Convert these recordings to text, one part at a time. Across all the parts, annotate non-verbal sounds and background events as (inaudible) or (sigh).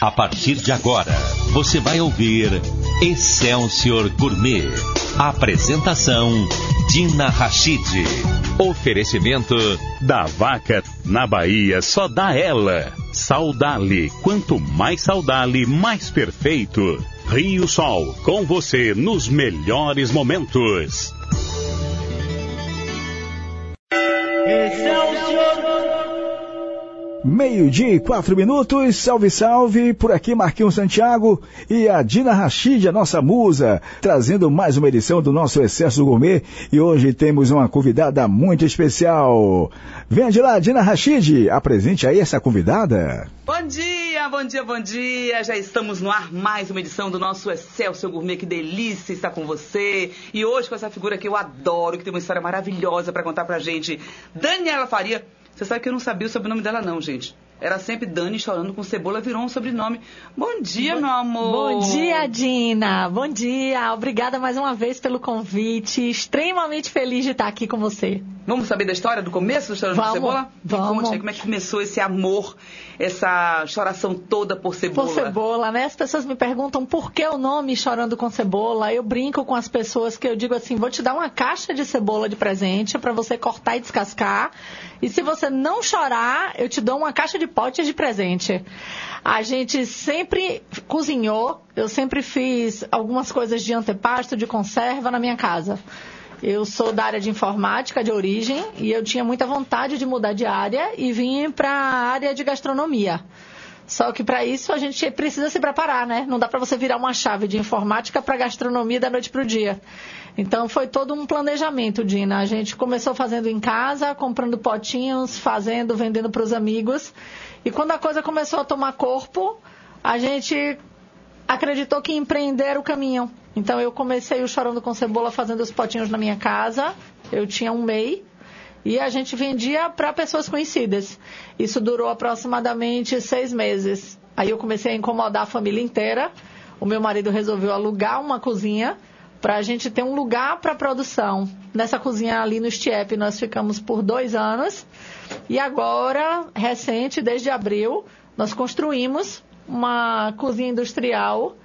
A partir de agora, você vai ouvir Excelsior Gourmet. Apresentação Dina Rachid. Oferecimento da vaca na Bahia só dá ela. Saudale, quanto mais saudale, mais perfeito. Rio Sol, com você nos melhores momentos. Meio-dia e quatro minutos, salve, salve, por aqui Marquinhos Santiago e a Dina Rachid, a nossa musa, trazendo mais uma edição do nosso Excesso Gourmet. E hoje temos uma convidada muito especial. Venha de lá, Dina Rachid, apresente aí essa convidada. Bom dia, bom dia, bom dia, já estamos no ar mais uma edição do nosso Excelso Gourmet, que delícia estar com você. E hoje com essa figura que eu adoro, que tem uma história maravilhosa para contar pra gente, Daniela Faria, você sabe que eu não sabia o sobrenome dela, não, gente. Era sempre Dani chorando com cebola, virou um sobrenome. Bom dia, Bo meu amor. Bom dia, Dina. Bom dia. Obrigada mais uma vez pelo convite. Extremamente feliz de estar aqui com você. Vamos saber da história do começo do Chorando vamos, com Cebola? Vamos. Me conte aí como é que começou esse amor, essa choração toda por cebola. Por cebola, né? As pessoas me perguntam por que o nome Chorando com Cebola. Eu brinco com as pessoas que eu digo assim, vou te dar uma caixa de cebola de presente para você cortar e descascar. E se você não chorar, eu te dou uma caixa de potes de presente. A gente sempre cozinhou, eu sempre fiz algumas coisas de antepasto, de conserva na minha casa. Eu sou da área de informática de origem e eu tinha muita vontade de mudar de área e vim para a área de gastronomia. Só que para isso a gente precisa se preparar, né? Não dá para você virar uma chave de informática para gastronomia da noite para o dia. Então foi todo um planejamento, Dina. A gente começou fazendo em casa, comprando potinhos, fazendo, vendendo para os amigos. E quando a coisa começou a tomar corpo, a gente acreditou que empreender era o caminho. Então eu comecei o Chorando com Cebola fazendo os potinhos na minha casa. Eu tinha um MEI e a gente vendia para pessoas conhecidas. Isso durou aproximadamente seis meses. Aí eu comecei a incomodar a família inteira. O meu marido resolveu alugar uma cozinha para a gente ter um lugar para produção. Nessa cozinha ali no Stiep nós ficamos por dois anos. E agora, recente, desde abril, nós construímos uma cozinha industrial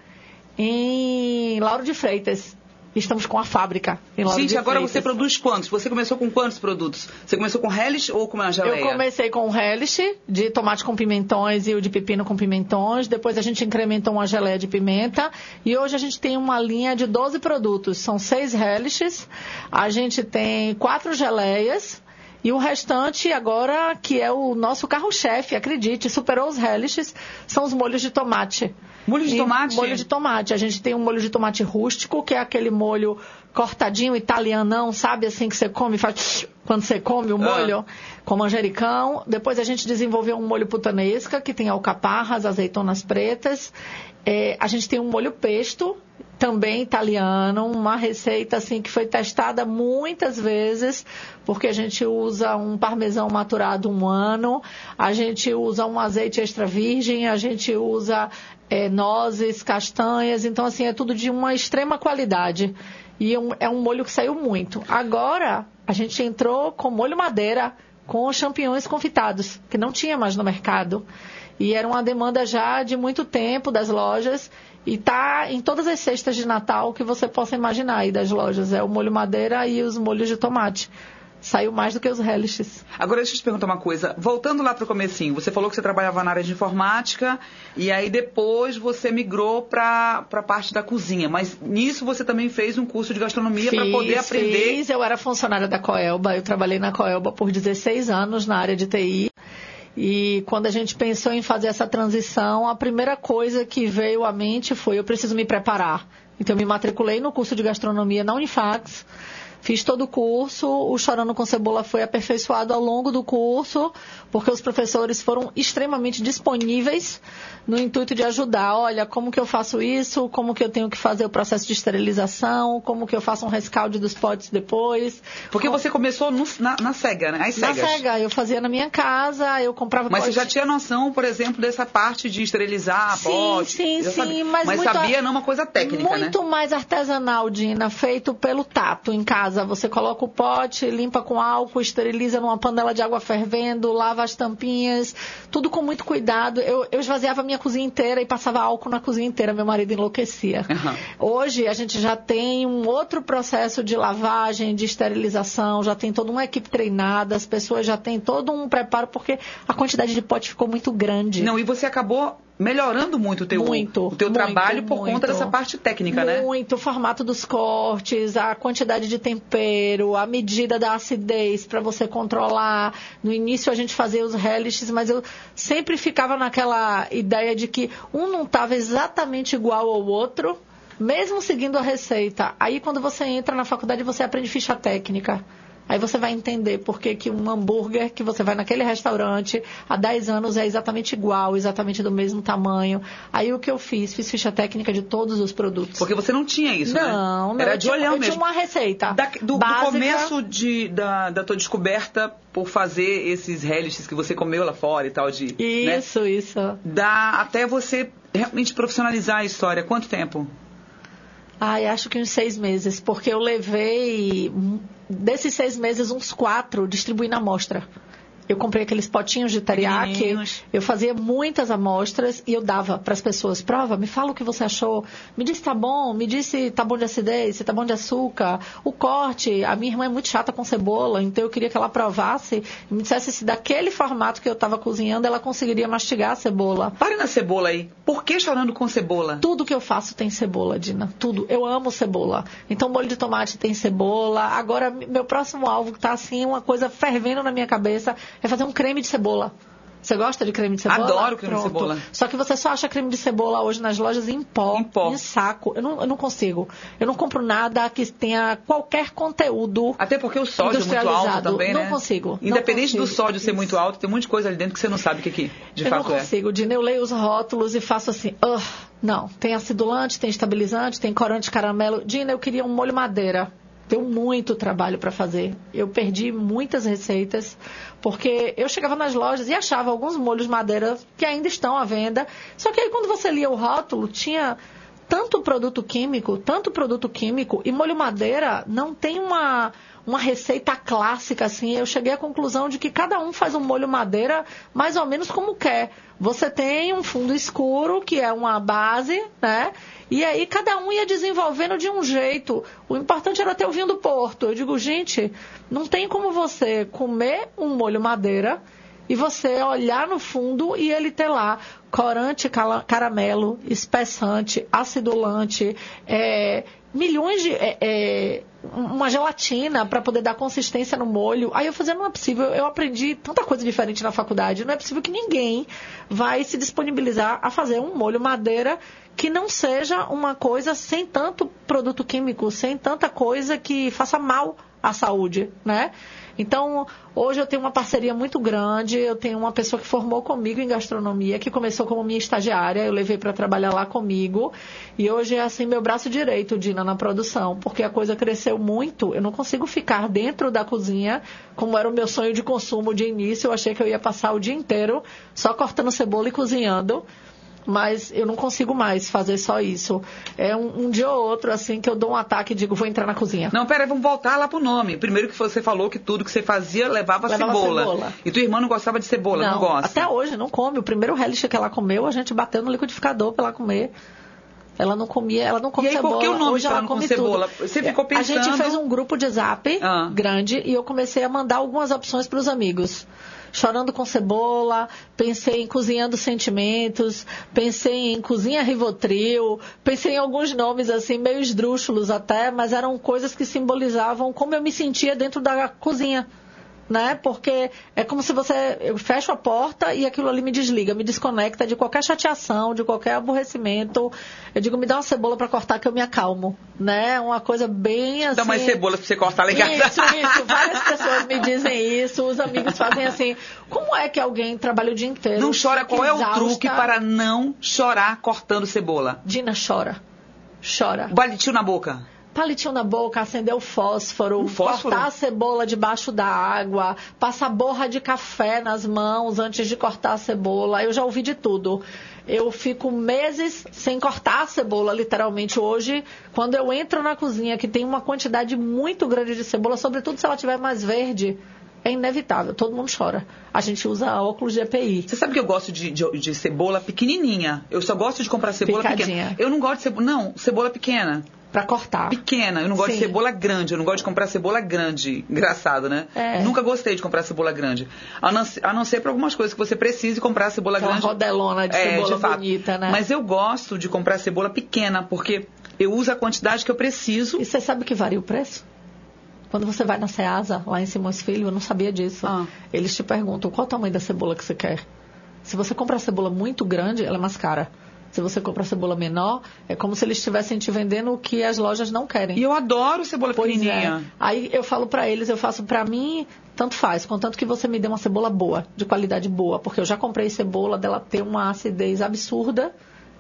em Lauro de Freitas. Estamos com a fábrica em Lauro Gente, de agora Freitas. você produz quantos? Você começou com quantos produtos? Você começou com relish ou com uma geleia? Eu comecei com o relish de tomate com pimentões e o de pepino com pimentões. Depois a gente incrementou uma geleia de pimenta. E hoje a gente tem uma linha de 12 produtos. São seis relishes. A gente tem quatro geleias. E o restante agora, que é o nosso carro-chefe, acredite, superou os relishes, são os molhos de tomate. Molho de E tomate? Molho de tomate. A gente tem um molho de tomate rústico, que é aquele molho cortadinho, italianão, sabe? Assim que você come, faz quando você come o molho, com manjericão. Depois a gente desenvolveu um molho putanesca, que tem alcaparras, azeitonas pretas. É, a gente tem um molho pesto, também italiano, uma receita assim que foi testada muitas vezes, porque a gente usa um parmesão maturado um ano, a gente usa um azeite extra virgem, a gente usa é, nozes, castanhas, então assim é tudo de uma extrema qualidade. E um- é um molho que saiu muito. Agora a gente entrou com molho madeira, com champignons confitados, que não tinha mais no mercado. E era uma demanda já de muito tempo das lojas. E tá em todas as cestas de Natal que você possa imaginar aí das lojas. É o molho madeira e os molhos de tomate. Saiu mais do que os relishes. Agora deixa eu te perguntar uma coisa. Voltando lá pro comecinho, você falou que você trabalhava na área de informática e aí depois você migrou para a parte da cozinha. Mas nisso você também fez um curso de gastronomia para poder aprender. Fiz, eu era funcionária da Coelba, eu trabalhei na Coelba por 16 anos na área de TI. E quando a gente pensou em fazer essa transição, a primeira coisa que veio à mente foi: eu preciso me preparar. Então, eu me matriculei no curso de gastronomia na Unifax. Fiz todo o curso, o Chorando com Cebola foi aperfeiçoado ao longo do curso, porque os professores foram extremamente disponíveis no intuito de ajudar. Olha, como que eu faço isso, como que eu tenho que fazer o processo de esterilização, como que eu faço um rescaldo dos potes depois. Porque você começou no- na, na cega, né? As Na cega, eu fazia na minha casa, eu comprava Mas você já tinha noção, por exemplo, dessa parte de esterilizar Sim, pote? sim, Já sim, sabia. mas muito sabia não uma coisa técnica, né? Muito mais artesanal, Dina, feito pelo tato em casa. Casa. Você coloca o pote, limpa com álcool, esteriliza numa panela de água fervendo, lava as tampinhas, tudo com muito cuidado. Eu, eu esvaziava a minha cozinha inteira e passava álcool na cozinha inteira. Meu marido enlouquecia. Uhum. Hoje a gente já tem um outro processo de lavagem, de esterilização, já tem toda uma equipe treinada, as pessoas já têm todo um preparo, porque a quantidade de pote ficou muito grande. Não, e você acabou melhorando muito o teu, muito, o teu muito, trabalho por muito, conta dessa parte técnica, né? Muito, o formato dos cortes, a quantidade de tempero, a medida da acidez para você controlar. No início a gente fazia os relishes, mas eu sempre ficava naquela ideia de que um não estava exatamente igual ao outro, mesmo seguindo a receita. Aí quando você entra na faculdade você aprende ficha técnica. Aí você vai entender por que, que um hambúrguer que você vai naquele restaurante há 10 anos é exatamente igual, exatamente do mesmo tamanho. Aí o que eu fiz? Fiz ficha técnica de todos os produtos. Porque você não tinha isso, não, né? Não, Era de eu mesmo. tinha uma receita. Da, do, do, começo de, da, da tua descoberta por fazer esses relishes que você comeu lá fora e tal de. Né? Isso, né? isso. Dá até você realmente profissionalizar a história. Quanto tempo? Ai, acho que uns seis meses, porque eu levei desses seis meses, uns quatro distribuí na amostra. Eu comprei aqueles potinhos de teriyaki, eu fazia muitas amostras e eu dava para as pessoas, prova, me fala o que você achou, me diz se tá bom, me diz se tá bom de acidez, se tá bom de açúcar, o corte, a minha irmã é muito chata com cebola, então eu queria que ela provasse e me dissesse se daquele formato que eu estava cozinhando ela conseguiria mastigar a cebola. Pare na cebola aí, por que chorando com cebola? Tudo que eu faço tem cebola, Dina, tudo, eu amo cebola, então molho de tomate tem cebola, agora meu próximo alvo está assim, uma coisa fervendo na minha cabeça, é fazer um creme de cebola. Você gosta de creme de cebola? Adoro creme Pronto. de cebola. Só que você só acha creme de cebola hoje nas lojas em pó, em, pó. em saco. Eu não, eu não consigo. Eu não compro nada que tenha qualquer conteúdo. Até porque o sódio é muito alto também, não né? Consigo. Independente não consigo. do sódio ser muito alto, tem um monte de coisa ali dentro que você não sabe o que, que de eu fato é. Eu não consigo, Dina. Eu leio os rótulos e faço assim, uh, não. Tem acidulante, tem estabilizante, tem corante caramelo. Dina, eu queria um molho madeira. Deu muito trabalho para fazer. Eu perdi muitas receitas, porque eu chegava nas lojas e achava alguns molhos madeira que ainda estão à venda. Só que aí quando você lia o rótulo, tinha tanto produto químico, tanto produto químico, e molho madeira não tem uma, uma receita clássica assim. Eu cheguei à conclusão de que cada um faz um molho madeira mais ou menos como quer. Você tem um fundo escuro, que é uma base, né? E aí cada um ia desenvolvendo de um jeito. O importante era ter o vinho do Porto. Eu digo, gente, não tem como você comer um molho madeira e você olhar no fundo e ele ter lá corante caramelo, espessante, acidulante, é, milhões de. É, é, uma gelatina para poder dar consistência no molho. Aí eu fazia, não é possível, eu aprendi tanta coisa diferente na faculdade, não é possível que ninguém vai se disponibilizar a fazer um molho madeira que não seja uma coisa sem tanto produto químico, sem tanta coisa que faça mal à saúde, né? Então, hoje eu tenho uma parceria muito grande, eu tenho uma pessoa que formou comigo em gastronomia, que começou como minha estagiária, eu levei para trabalhar lá comigo, e hoje é assim meu braço direito, Dina, na produção, porque a coisa cresceu muito, eu não consigo ficar dentro da cozinha, como era o meu sonho de consumo de início, eu achei que eu ia passar o dia inteiro só cortando cebola e cozinhando, mas eu não consigo mais fazer só isso. É um, um, dia ou outro, assim, que eu dou um ataque e digo, vou entrar na cozinha. Não, peraí, vamos voltar lá pro nome. Primeiro que você falou que tudo que você fazia levava, levava cebola. cebola. E tua irmã não gostava de cebola, não, não gosta? Até hoje, não come. O primeiro relish que ela comeu, a gente bateu no liquidificador pra ela comer. Ela não comia, ela não come e aí, cebola. Por que o nome Hoje ela come cebola? Tudo. Você ficou pensando... A gente fez um grupo de zap ah. grande e eu comecei a mandar algumas opções para os amigos. Chorando com cebola, pensei em cozinhando sentimentos, pensei em cozinha Rivotril, pensei em alguns nomes assim meio esdrúxulos até, mas eram coisas que simbolizavam como eu me sentia dentro da cozinha né? Porque é como se você eu fecho a porta e aquilo ali me desliga, me desconecta de qualquer chateação, de qualquer aborrecimento. Eu digo, me dá uma cebola para cortar que eu me acalmo, né? Uma coisa bem assim. Dá mais cebola para você cortar legal. Isso, isso. Várias pessoas me dizem isso. Os amigos fazem assim. Como é que alguém trabalha o dia inteiro? Não chora. Qual é o truque para não chorar cortando cebola? Dina chora. Chora. Balitinho na boca. Palitinho na boca, acender o fósforo, O fósforo? cortar a cebola debaixo da água, passar borra de café nas mãos antes de cortar a cebola. Eu já ouvi de tudo. Eu fico meses sem cortar a cebola, literalmente. Hoje, quando eu entro na cozinha que tem uma quantidade muito grande de cebola, sobretudo se ela tiver mais verde, é inevitável. Todo mundo chora. A gente usa óculos de EPI. Você sabe que eu gosto de, de, de cebola pequenininha. Eu só gosto de comprar cebola Picadinha. pequena. Eu não gosto de cebola. Não, cebola pequena. Pra cortar. Pequena. Eu não gosto de Sim. cebola grande. Eu não gosto de comprar cebola grande. Engraçado, né? É. Nunca gostei de comprar cebola grande. A não, ser- a não ser para algumas coisas que você precise comprar cebola Aquela grande. rodelona de É, cebola de fato. bonita, né? Mas eu gosto de comprar cebola pequena, porque eu uso a quantidade que eu preciso. E você sabe que varia o preço? Quando você vai na Ceasa, lá em Simões Filho, eu não sabia disso. Ah. Eles te perguntam qual o tamanho da cebola que você quer. Se você comprar cebola muito grande, ela é mais cara. Se você comprar cebola menor, é como se eles estivessem te vendendo o que as lojas não querem. E eu adoro cebola Pois é. pequenininha. Aí eu falo pra eles, eu faço pra mim, tanto faz, contanto que você me dê uma cebola boa, de qualidade boa, porque eu já comprei cebola dela ter uma acidez absurda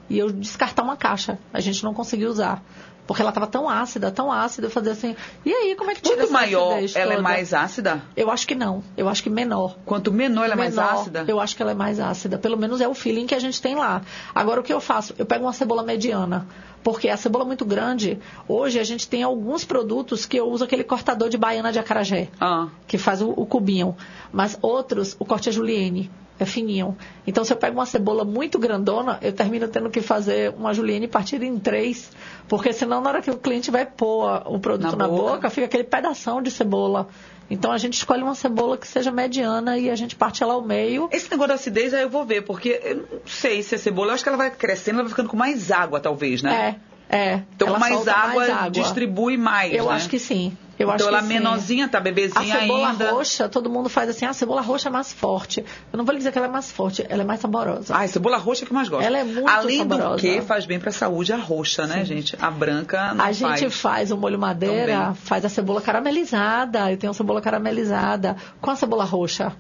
e eu descartar uma caixa. A gente não conseguiu usar. Porque ela estava tão ácida, tão ácida, eu fazia assim, e aí, como é que tira Quanto maior, ela é mais ácida? Eu acho que não. Eu acho que menor. Quanto menor ela é mais Menor, ácida? Eu acho que ela é mais ácida. Pelo menos é o feeling que a gente tem lá. Agora, o que eu faço? Eu pego uma cebola mediana. Porque a cebola muito grande, hoje a gente tem alguns produtos que eu uso aquele cortador de baiana de acarajé, Ah. que faz o, o cubinho. Mas outros, o corte é julienne. É fininho. Então, se eu pego uma cebola muito grandona, eu termino tendo que fazer uma julienne partida em três. Porque senão, na hora que o cliente vai pôr o produto Na na, boca. boca, fica aquele pedação de cebola. Então, a gente escolhe uma cebola que seja mediana e a gente parte ela ao meio. Esse negócio da acidez aí eu vou ver, porque eu não sei se a cebola, eu acho que ela vai crescendo, ela vai ficando com mais água, talvez, né? É, é. Então, mais água, mais água. distribui mais, Eu né? acho que sim. Eu então acho ela que menorzinha, tá A bebezinha cebola ainda. roxa, todo mundo faz assim, ah, a cebola roxa é mais forte. Eu não vou lhe dizer que ela é mais forte, ela é mais saborosa. Ai, cebola roxa é que eu mais gosto. Ela é muito Além do saborosa. que faz bem pra saúde a roxa, né, gente? A branca não a gente faz. faz o molho madeira, Também. faz a cebola caramelizada. Eu tenho cebola caramelizada com a cebola roxa.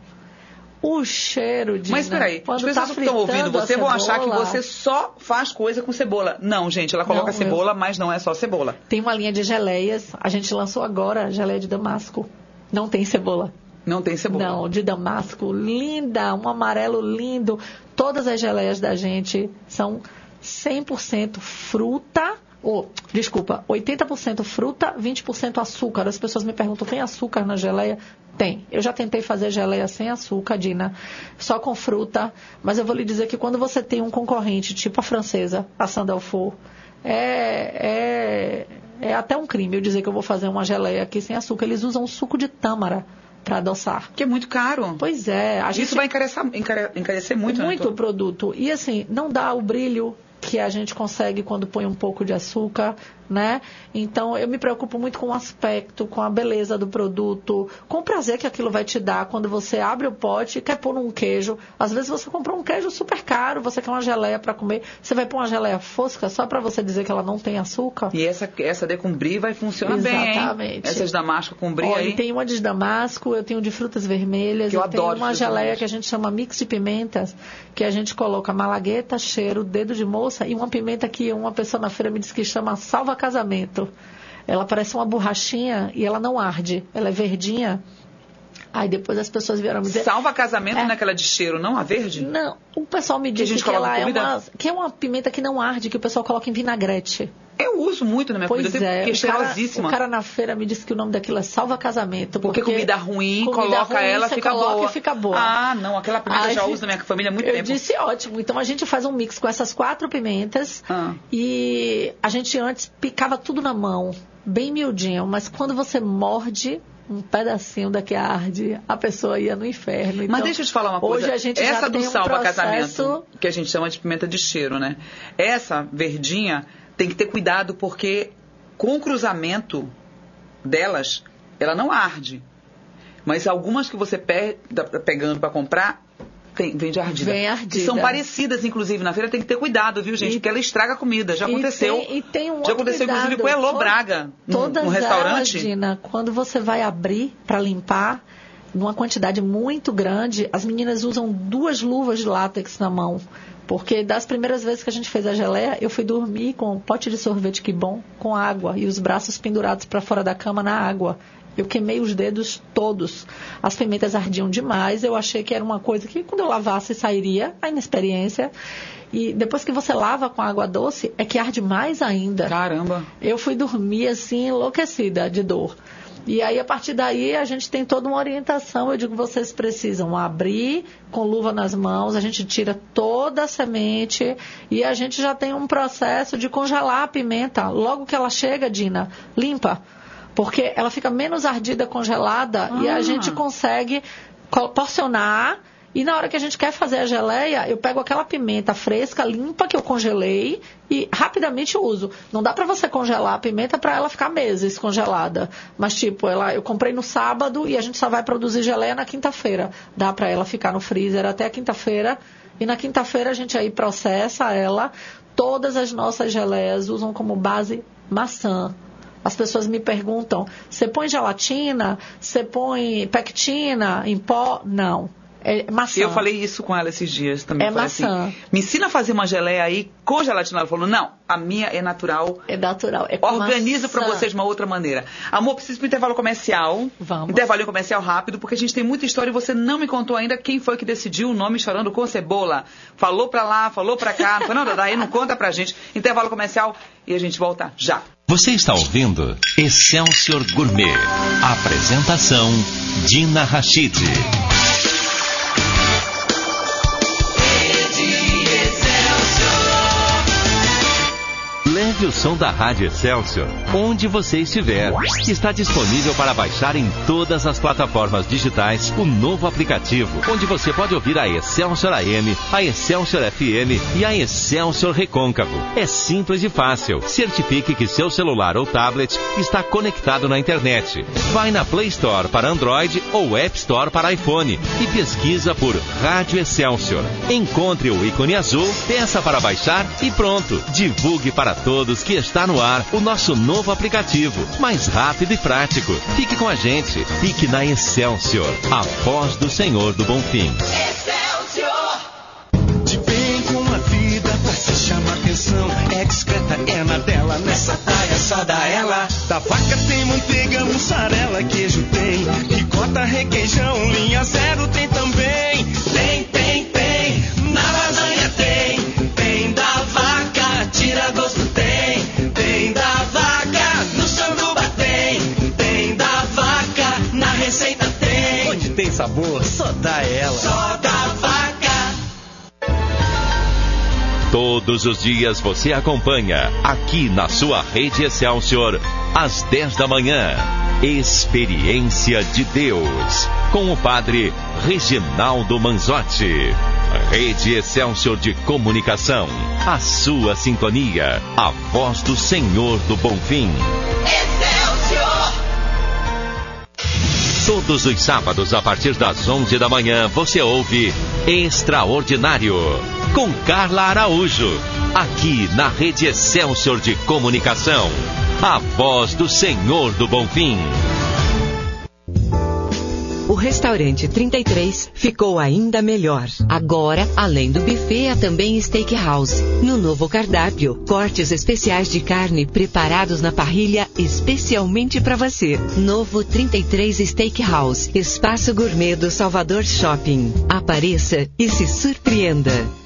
O cheiro de. Mas peraí, as quando pessoas tá que estão ouvindo você vão achar que você só faz coisa com cebola. Não, gente, ela coloca Não, eu- cebola, mas não é só cebola. Tem uma linha de geleias. A gente lançou agora a geleia de damasco. Não tem cebola. Não tem cebola. Não, de damasco, linda, um amarelo lindo. Todas as geleias da gente são 100% fruta, ou, desculpa, 80% fruta, 20% açúcar. As pessoas me perguntam, tem açúcar na geleia? Tem. Eu já tentei fazer geleia sem açúcar, Dina, só com fruta, mas eu vou lhe dizer que quando você tem um concorrente, tipo a francesa, a Sandalfo, é, é, é até um crime eu dizer que eu vou fazer uma geleia aqui sem açúcar. Eles usam suco de tâmara para adoçar. Que é muito caro. Pois é, a gente Isso vai encarecer, encare- encarecer muito, né? muito o produto. E assim, não dá o brilho que a gente consegue quando põe um pouco de açúcar, né? Então eu me preocupo muito com o aspecto, com a beleza do produto, com o prazer que aquilo vai te dar quando você abre o pote e quer pôr um queijo. Às vezes você comprou um queijo super caro, você quer uma geleia para comer, você vai pôr uma geleia fosca só para você dizer que ela não tem açúcar. E essa, essa de com brie vai funcionar bem? Exatamente. Essas damasco com brie Olha, aí. tem uma de damasco, eu tenho de frutas vermelhas, Que eu tenho adoro uma frutas geleia que a gente chama mix de pimentas, que a gente coloca malagueta, cheiro, dedo de moça e uma pimenta que uma pessoa na feira me disse que chama salva casamento. Ela parece uma borrachinha e ela não arde, ela é verdinha. Aí depois as pessoas vieram me dizer. Salva casamento É. naquela de cheiro, não a verde? Não, o pessoal me a disse que, coloca ela é uma, que é uma pimenta que não arde, que o pessoal coloca em vinagrete. Eu uso muito na minha Pois comida, é, porque é o cara, cheirosíssima. o cara na feira me disse que o nome daquilo é salva casamento. Porque comida ruim, comida coloca ruim, ela, fica coloca boa. e fica boa. Ah, não, aquela pimenta eu Aí, já uso na minha família há muito eu tempo. disse ótimo. Então a gente faz um mix com essas quatro pimentas Ah. e a gente antes picava tudo na mão, bem miudinho, mas quando você morde um pedacinho daqui arde, a pessoa ia no inferno. Mas Então, deixa eu te falar uma coisa. Hoje a gente Essa já do tem um salva processo... casamento, que a gente chama de pimenta de cheiro, né? Essa verdinha tem que ter cuidado porque com o cruzamento delas, ela não arde. Mas algumas que você pe- tá pegando para comprar, tem, vem de ardida. Vem ardida. Que são parecidas, inclusive, na feira tem que ter cuidado, viu, gente? E- porque ela estraga a comida. Já E aconteceu. tem- E tem, um Já aconteceu, inclusive, cuidado. com Elô Braga, num, Todas num restaurante. Elas, Dina, quando você vai abrir para limpar, numa quantidade muito grande, as meninas usam duas luvas de látex na mão. Porque das primeiras vezes que a gente fez a geleia, eu fui dormir com um pote de sorvete que bom, com água e os braços pendurados para fora da cama na água. Eu queimei os dedos todos. As pimentas ardiam demais. Eu achei que era uma coisa que quando eu lavasse sairia, a inexperiência. E depois que você lava com água doce, é que arde mais ainda. Caramba. Eu fui dormir assim, enlouquecida de dor. E aí, a partir daí, a gente tem toda uma orientação. Eu digo, vocês precisam abrir com luva nas mãos, a gente tira toda a semente e a gente já tem um processo de congelar a pimenta. Logo que ela chega, Dina, limpa. Porque ela fica menos ardida congelada ah. e a gente consegue porcionar e na hora que a gente quer fazer a geleia, eu pego aquela pimenta fresca, limpa, que eu congelei e rapidamente uso. Não dá para você congelar a pimenta para ela ficar meses congelada. Mas, tipo, ela, eu comprei no sábado e a gente só vai produzir geleia na quinta-feira. Dá para ela ficar no freezer até a quinta-feira. E na quinta-feira a gente aí processa ela. Todas as nossas geleias usam como base maçã. As pessoas me perguntam: você põe gelatina? Você põe pectina em pó? Não. É maçã. Eu falei isso com ela esses dias também. É maçã. Assim, me ensina a fazer uma geleia aí com gelatina. Ela falou, não, a minha é natural. É natural. É Organizo para vocês de uma outra maneira. Amor, preciso para intervalo comercial. Vamos. Intervalo comercial rápido, porque a gente tem muita história e você não me contou ainda quem foi que decidiu o nome Chorando com Cebola. Falou para lá, falou para cá. (laughs) Não, não, daí não conta pra gente. Intervalo comercial e a gente volta já. Você está ouvindo Excelsior Gourmet. Apresentação Dina Rachid. O som da Rádio Excelsior onde você estiver. Está disponível para baixar em todas as plataformas digitais o novo aplicativo, onde você pode ouvir a Excelsior AM, a Excelsior FM e a Excelsior Recôncavo. É simples e fácil. Certifique que seu celular ou tablet está conectado na internet. Vai na Play Store para Android ou App Store para iPhone e pesquisa por Rádio Excelsior. Encontre o ícone azul, peça para baixar e pronto. Divulgue para todos todos que está no ar o nosso novo aplicativo, mais rápido e prático. Fique com a gente. Fique na Excelsior, a voz do Senhor do Bom Fim. Excelsior! De bem com a vida, você chama atenção. É discreta, é na dela, nessa praia só dá ela. Da vaca tem manteiga, mussarela, queijo tem. Ricota, requeijão, linha zero tem também. Sabor, só dá ela. Só dá vaca. Todos os dias você acompanha aqui na sua rede Excelsior, às 10 da manhã. Experiência de Deus, com o padre Reginaldo Manzotti. Rede Excelsior de Comunicação, a sua sintonia, a voz do Senhor do Bom Fim. Excelsior! Todos os sábados, a partir das 11 da manhã, você ouve Extraordinário, com Carla Araújo, aqui na Rede Excelsior de Comunicação. A voz do Senhor do Bom Fim. Restaurante 33 ficou ainda melhor. Agora, além do buffet, há também steakhouse. No novo cardápio, cortes especiais de carne preparados na parrilha especialmente para você. Novo 33 Steakhouse, espaço gourmet do Salvador Shopping. Apareça e se surpreenda.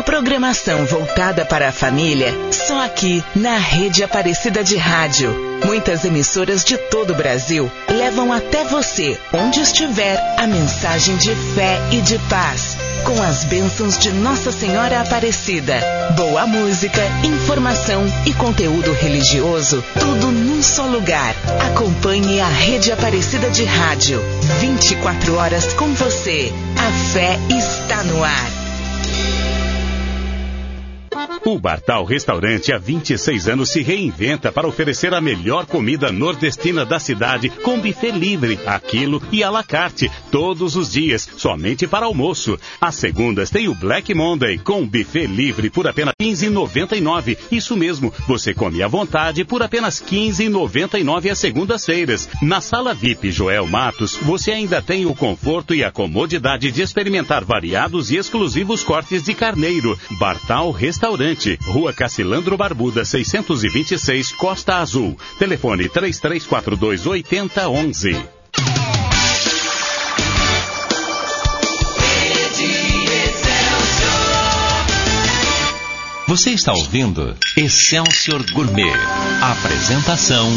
Uma programação voltada para a família, só aqui na Rede Aparecida de Rádio. Muitas emissoras de todo o Brasil levam até você, onde estiver, a mensagem de fé e de paz. Com as bênçãos de Nossa Senhora Aparecida. Boa música, informação e conteúdo religioso, tudo num só lugar. Acompanhe a Rede Aparecida de Rádio. 24 horas com você. A fé está no ar. O Bartal Restaurante há 26 anos se reinventa para oferecer a melhor comida nordestina da cidade com buffet livre, aquilo e à la carte, todos os dias, somente para almoço. Às segundas tem o Black Monday com buffet livre por apenas 15,99. Isso mesmo, você come à vontade por apenas 15,99 às segundas-feiras. Na sala VIP Joel Matos, você ainda tem o conforto e a comodidade de experimentar variados e exclusivos cortes de carneiro. Bartal Restaurante, Rua Cacilandro Barbuda, 626, Costa Azul. Telefone 3342 8011. Você está ouvindo Excelsior Gourmet. Apresentação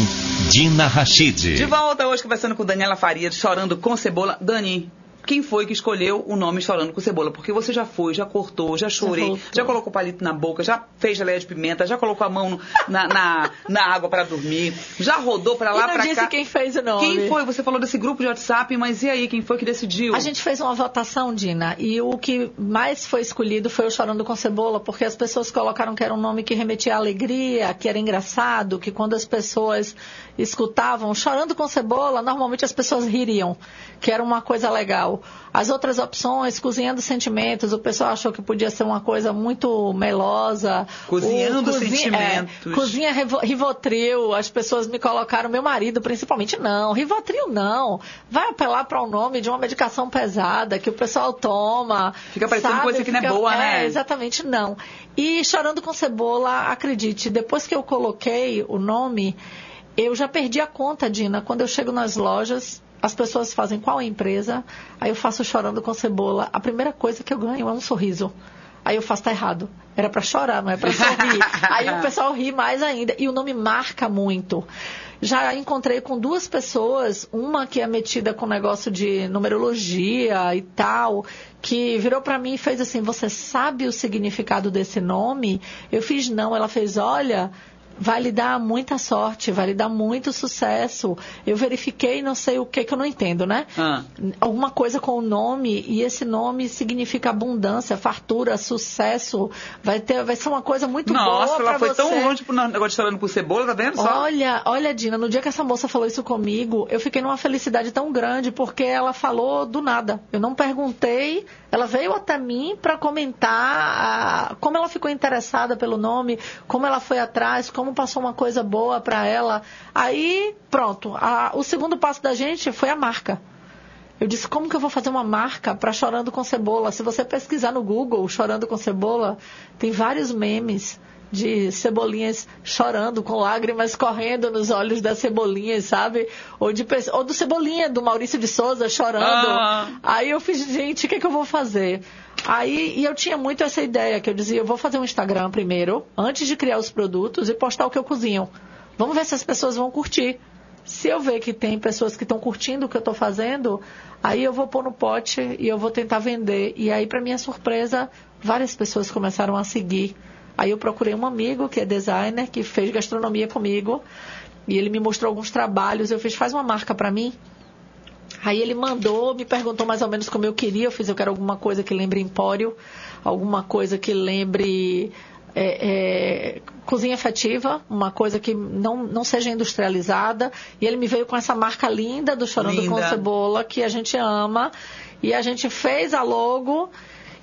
Dina Rachid. De volta hoje conversando com Daniela Faria, chorando com cebola. Dani, quem foi que escolheu o nome Chorando com Cebola? Porque você já foi, já cortou, já chorei, já, já colocou palito na boca, já fez geleia de pimenta, já colocou a mão na, na, na água para dormir, já rodou para lá, para cá. disse quem fez o nome. Quem foi? Você falou desse grupo de WhatsApp, mas e aí, quem foi que decidiu? A gente fez uma votação, Dina, e o que mais foi escolhido foi o Chorando com Cebola, porque as pessoas colocaram que era um nome que remetia à alegria, que era engraçado, que quando as pessoas escutavam Chorando com Cebola, normalmente as pessoas ririam, que era uma coisa legal. As outras opções, Cozinhando Sentimentos, o pessoal achou que podia ser uma coisa muito melosa. Cozinhando o, cozinha, Sentimentos. É, cozinha Rivotril, as pessoas me colocaram, meu marido principalmente, não, Rivotril não. Vai apelar para o nome de uma medicação pesada que o pessoal toma. Fica parecendo sabe? coisa que não é boa, é, né? Exatamente, não. E Chorando com Cebola, acredite, depois que eu coloquei o nome, eu já perdi a conta, Dina. Quando eu chego nas lojas, as pessoas fazem qual é a empresa, aí eu faço chorando com cebola. A primeira coisa que eu ganho é um sorriso. Aí eu faço, tá errado. Era para chorar, não é para sorrir. (laughs) aí o pessoal ri mais ainda. E o nome marca muito. Já encontrei com duas pessoas, uma que é metida com negócio de numerologia e tal, que virou para mim e fez assim: Você sabe o significado desse nome? Eu fiz não. Ela fez: Olha vai lhe dar muita sorte, vai lhe dar muito sucesso. Eu verifiquei, não sei o que que eu não entendo, né? Ah. Alguma coisa com o nome e esse nome significa abundância, fartura, sucesso. Vai ter, vai ser uma coisa muito Nossa, boa Nossa, ela foi você. tão longe pro negócio de falando com cebola, tá vendo? Só? Olha, olha, Dina, no dia que essa moça falou isso comigo, eu fiquei numa felicidade tão grande porque ela falou do nada. Eu não perguntei, ela veio até mim para comentar a, como ela ficou interessada pelo nome, como ela foi atrás, como passou uma coisa boa para ela. Aí, pronto. A, o segundo passo da gente foi a marca. Eu disse, como que eu vou fazer uma marca para Chorando com Cebola? Se você pesquisar no Google Chorando com Cebola, tem vários memes de cebolinhas chorando, com lágrimas correndo nos olhos das cebolinhas, sabe? Ou, de, ou do Cebolinha, do Maurício de Souza, chorando. Ah. Aí eu fiz, gente, o que, é que eu vou fazer? Aí, e eu tinha muito essa ideia, que eu dizia, eu vou fazer um Instagram primeiro, antes de criar os produtos e postar o que eu cozinho. Vamos ver se as pessoas vão curtir. Se eu ver que tem pessoas que estão curtindo o que eu estou fazendo, aí eu vou pôr no pote e eu vou tentar vender. E aí, para minha surpresa, várias pessoas começaram a seguir. Aí eu procurei um amigo que é designer, que fez gastronomia comigo. E ele me mostrou alguns trabalhos. Eu fiz, faz uma marca para mim. Aí ele mandou, me perguntou mais ou menos como eu queria. Eu fiz, eu quero alguma coisa que lembre empório, alguma coisa que lembre é, é, cozinha afetiva, uma coisa que não, não seja industrializada. E ele me veio com essa marca linda do Chorando linda. com Cebola, que a gente ama. E a gente fez a logo.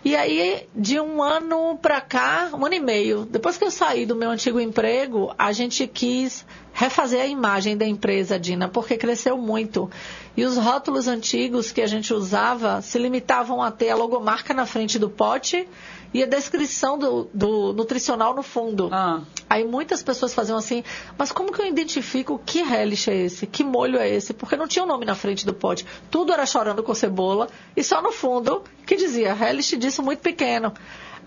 E aí, de um ano para cá, um ano e meio, depois que eu saí do meu antigo emprego, a gente quis refazer a imagem da empresa, Dina, porque cresceu muito. E os rótulos antigos que a gente usava se limitavam a ter a logomarca na frente do pote e a descrição do, do nutricional no fundo. Ah. Aí muitas pessoas faziam assim, mas como que eu identifico que relish é esse? Que molho é esse? Porque não tinha o um nome na frente do pote. Tudo era chorando com cebola e só no fundo que dizia relish disso muito pequeno.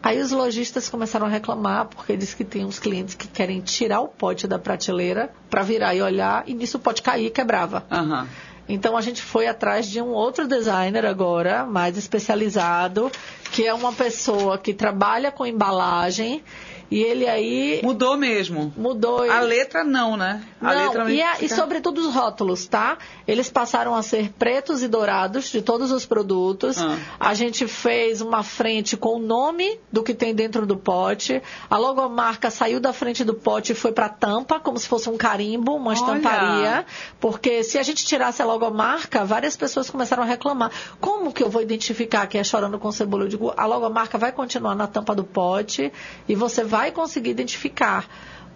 Aí os lojistas começaram a reclamar, porque diz que tem uns clientes que querem tirar o pote da prateleira para virar e olhar, e nisso o pote cair e quebrava. Uhum. Então a gente foi atrás de um outro designer agora, mais especializado, que é uma pessoa que trabalha com embalagem e ele aí. Mudou mesmo. Mudou. A letra não, né? A não, letra e, a, fica... e sobretudo os rótulos, tá? Eles passaram a ser pretos e dourados de todos os produtos. Ah. A gente fez uma frente com o nome do que tem dentro do pote. A logomarca saiu da frente do pote e foi para tampa, como se fosse um carimbo, uma Olha. estamparia. Porque se a gente tirasse a logomarca, várias pessoas começaram a reclamar. Como que eu vou identificar que é chorando com cebola? Eu digo, a logomarca vai continuar na tampa do pote e você vai conseguir identificar.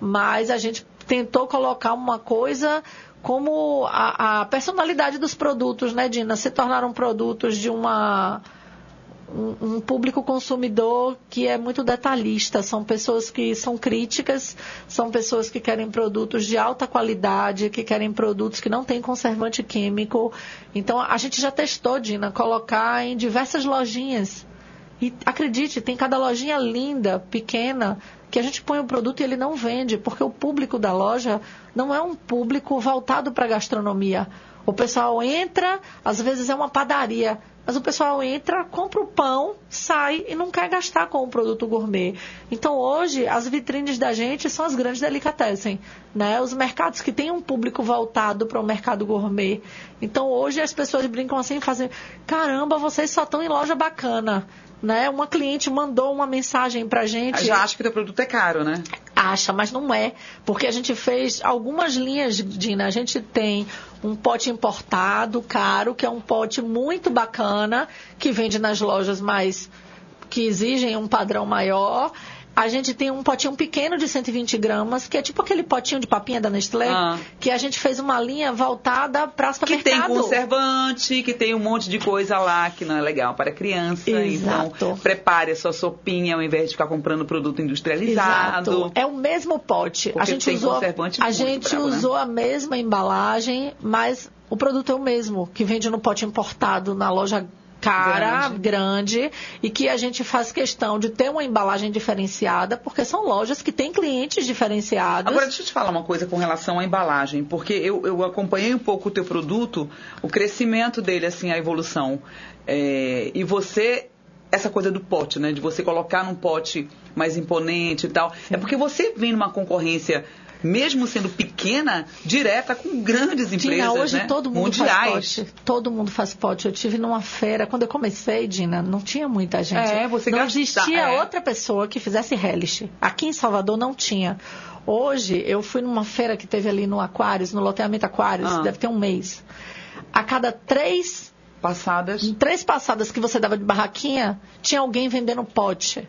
Mas a gente tentou colocar uma coisa como a, a personalidade dos produtos, né, Dina? Se tornaram produtos de uma um, um público consumidor que é muito detalhista. São pessoas que são críticas, são pessoas que querem produtos de alta qualidade, que querem produtos que não têm conservante químico. Então, a gente já testou, Dina, colocar em diversas lojinhas. E acredite, tem cada lojinha linda, pequena, que a gente põe o produto e ele não vende, porque o público da loja não é um público voltado para a gastronomia. O pessoal entra, às vezes é uma padaria, mas o pessoal entra, compra o pão, sai e não quer gastar com o produto gourmet. Então hoje as vitrines da gente são as grandes delicatessen, né? Os mercados que têm um público voltado para o mercado gourmet. Então hoje as pessoas brincam assim, fazem, caramba, vocês só estão em loja bacana. Né? Uma cliente mandou uma mensagem pra gente. Já acha que teu produto é caro, né? Acha, mas não é. Porque a gente fez algumas linhas, Dina. A gente tem um pote importado, caro, que é um pote muito bacana, que vende nas lojas mais que exigem um padrão maior. A gente tem um potinho pequeno de 120 gramas, que é tipo aquele potinho de papinha da Nestlé, Ah. que a gente fez uma linha voltada para Que tem supermercado. conservante, que tem um monte de coisa lá que não é legal para criança. Exato. Então, prepare a sua sopinha ao invés de ficar comprando produto industrializado. Exato. É o mesmo pote. Porque a gente tem usou, a gente bravo, né? usou a mesma embalagem, mas o produto é o mesmo, que vende no pote importado na loja cara, grande. e que a gente faz questão de ter uma embalagem diferenciada, porque são lojas que têm clientes diferenciados. Agora, deixa eu te falar uma coisa com relação à embalagem, porque eu, eu acompanhei um pouco o teu produto, o crescimento dele, assim, a evolução. É, e você, essa coisa do pote, né? De você colocar num pote mais imponente e tal. É porque você vem numa concorrência, mesmo sendo pequena, direta com grandes empresas, Dina, hoje né? todo mundo mundiais. faz pote. Todo mundo faz pote. Eu tive numa feira, quando eu comecei, Dina, não tinha muita gente. É, você não gasta- existia é. outra pessoa que fizesse relish. Aqui em Salvador não tinha. Hoje, eu fui numa feira que teve ali no Aquários, no loteamento Aquários, Ah. deve ter um mês. A cada três, Passadas. três passadas que você dava de barraquinha, tinha alguém vendendo pote.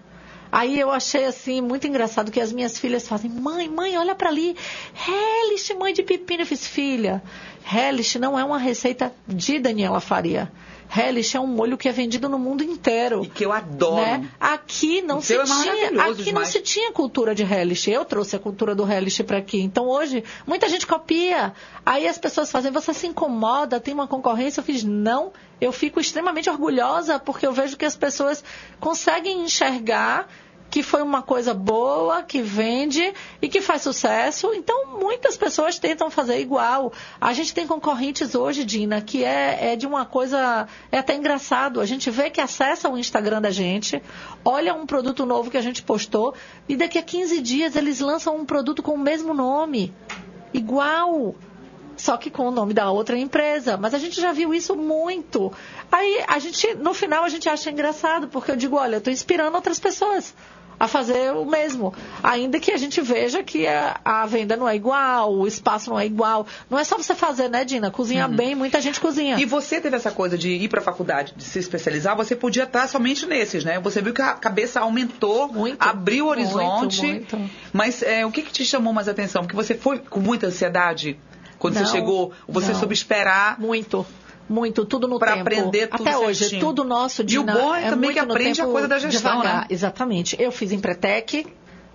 Aí eu achei assim muito engraçado que as minhas filhas fazem: "Mãe, mãe, olha para ali. Relish, mãe de pepino". Eu fiz: "Filha, relish não é uma receita de Daniela Faria. Relish é um molho que é vendido no mundo inteiro. E que eu adoro. Né? Aqui não O se é tinha, aqui demais. não se tinha cultura de relish. Eu trouxe a cultura do relish para aqui. Então hoje muita gente copia. Aí as pessoas fazem, você se incomoda, tem uma concorrência. Eu fiz não. Eu fico extremamente orgulhosa porque eu vejo que as pessoas conseguem enxergar que foi uma coisa boa, que vende e que faz sucesso. Então, muitas pessoas tentam fazer igual. A gente tem concorrentes hoje, Dina, que é, é de uma coisa. É até engraçado. A gente vê que acessa o Instagram da gente, olha um produto novo que a gente postou e daqui a 15 dias eles lançam um produto com o mesmo nome. Igual só que com o nome da outra empresa. Mas a gente já viu isso muito. Aí a gente, no final, a gente acha engraçado, porque eu digo, olha, eu estou inspirando outras pessoas a fazer o mesmo. Ainda que a gente veja que a, a venda não é igual, o espaço não é igual. Não é só você fazer, né, Dina? Cozinhar bem, muita gente cozinha. E você teve essa coisa de ir para a faculdade, de se especializar, você podia estar somente nesses, né? Você viu que a cabeça aumentou, Muito, abriu o horizonte. muito, muito. Mas é, o que, que te chamou mais atenção? Porque você foi com muita ansiedade quando Não, você chegou, você não. soube esperar. Muito. Muito, tudo no Pra tempo. aprender tudo Até hoje, certinho. tudo nosso, E o bom é também muito que aprende a coisa da gestão, devagar. né? Exatamente. Eu fiz Empretec,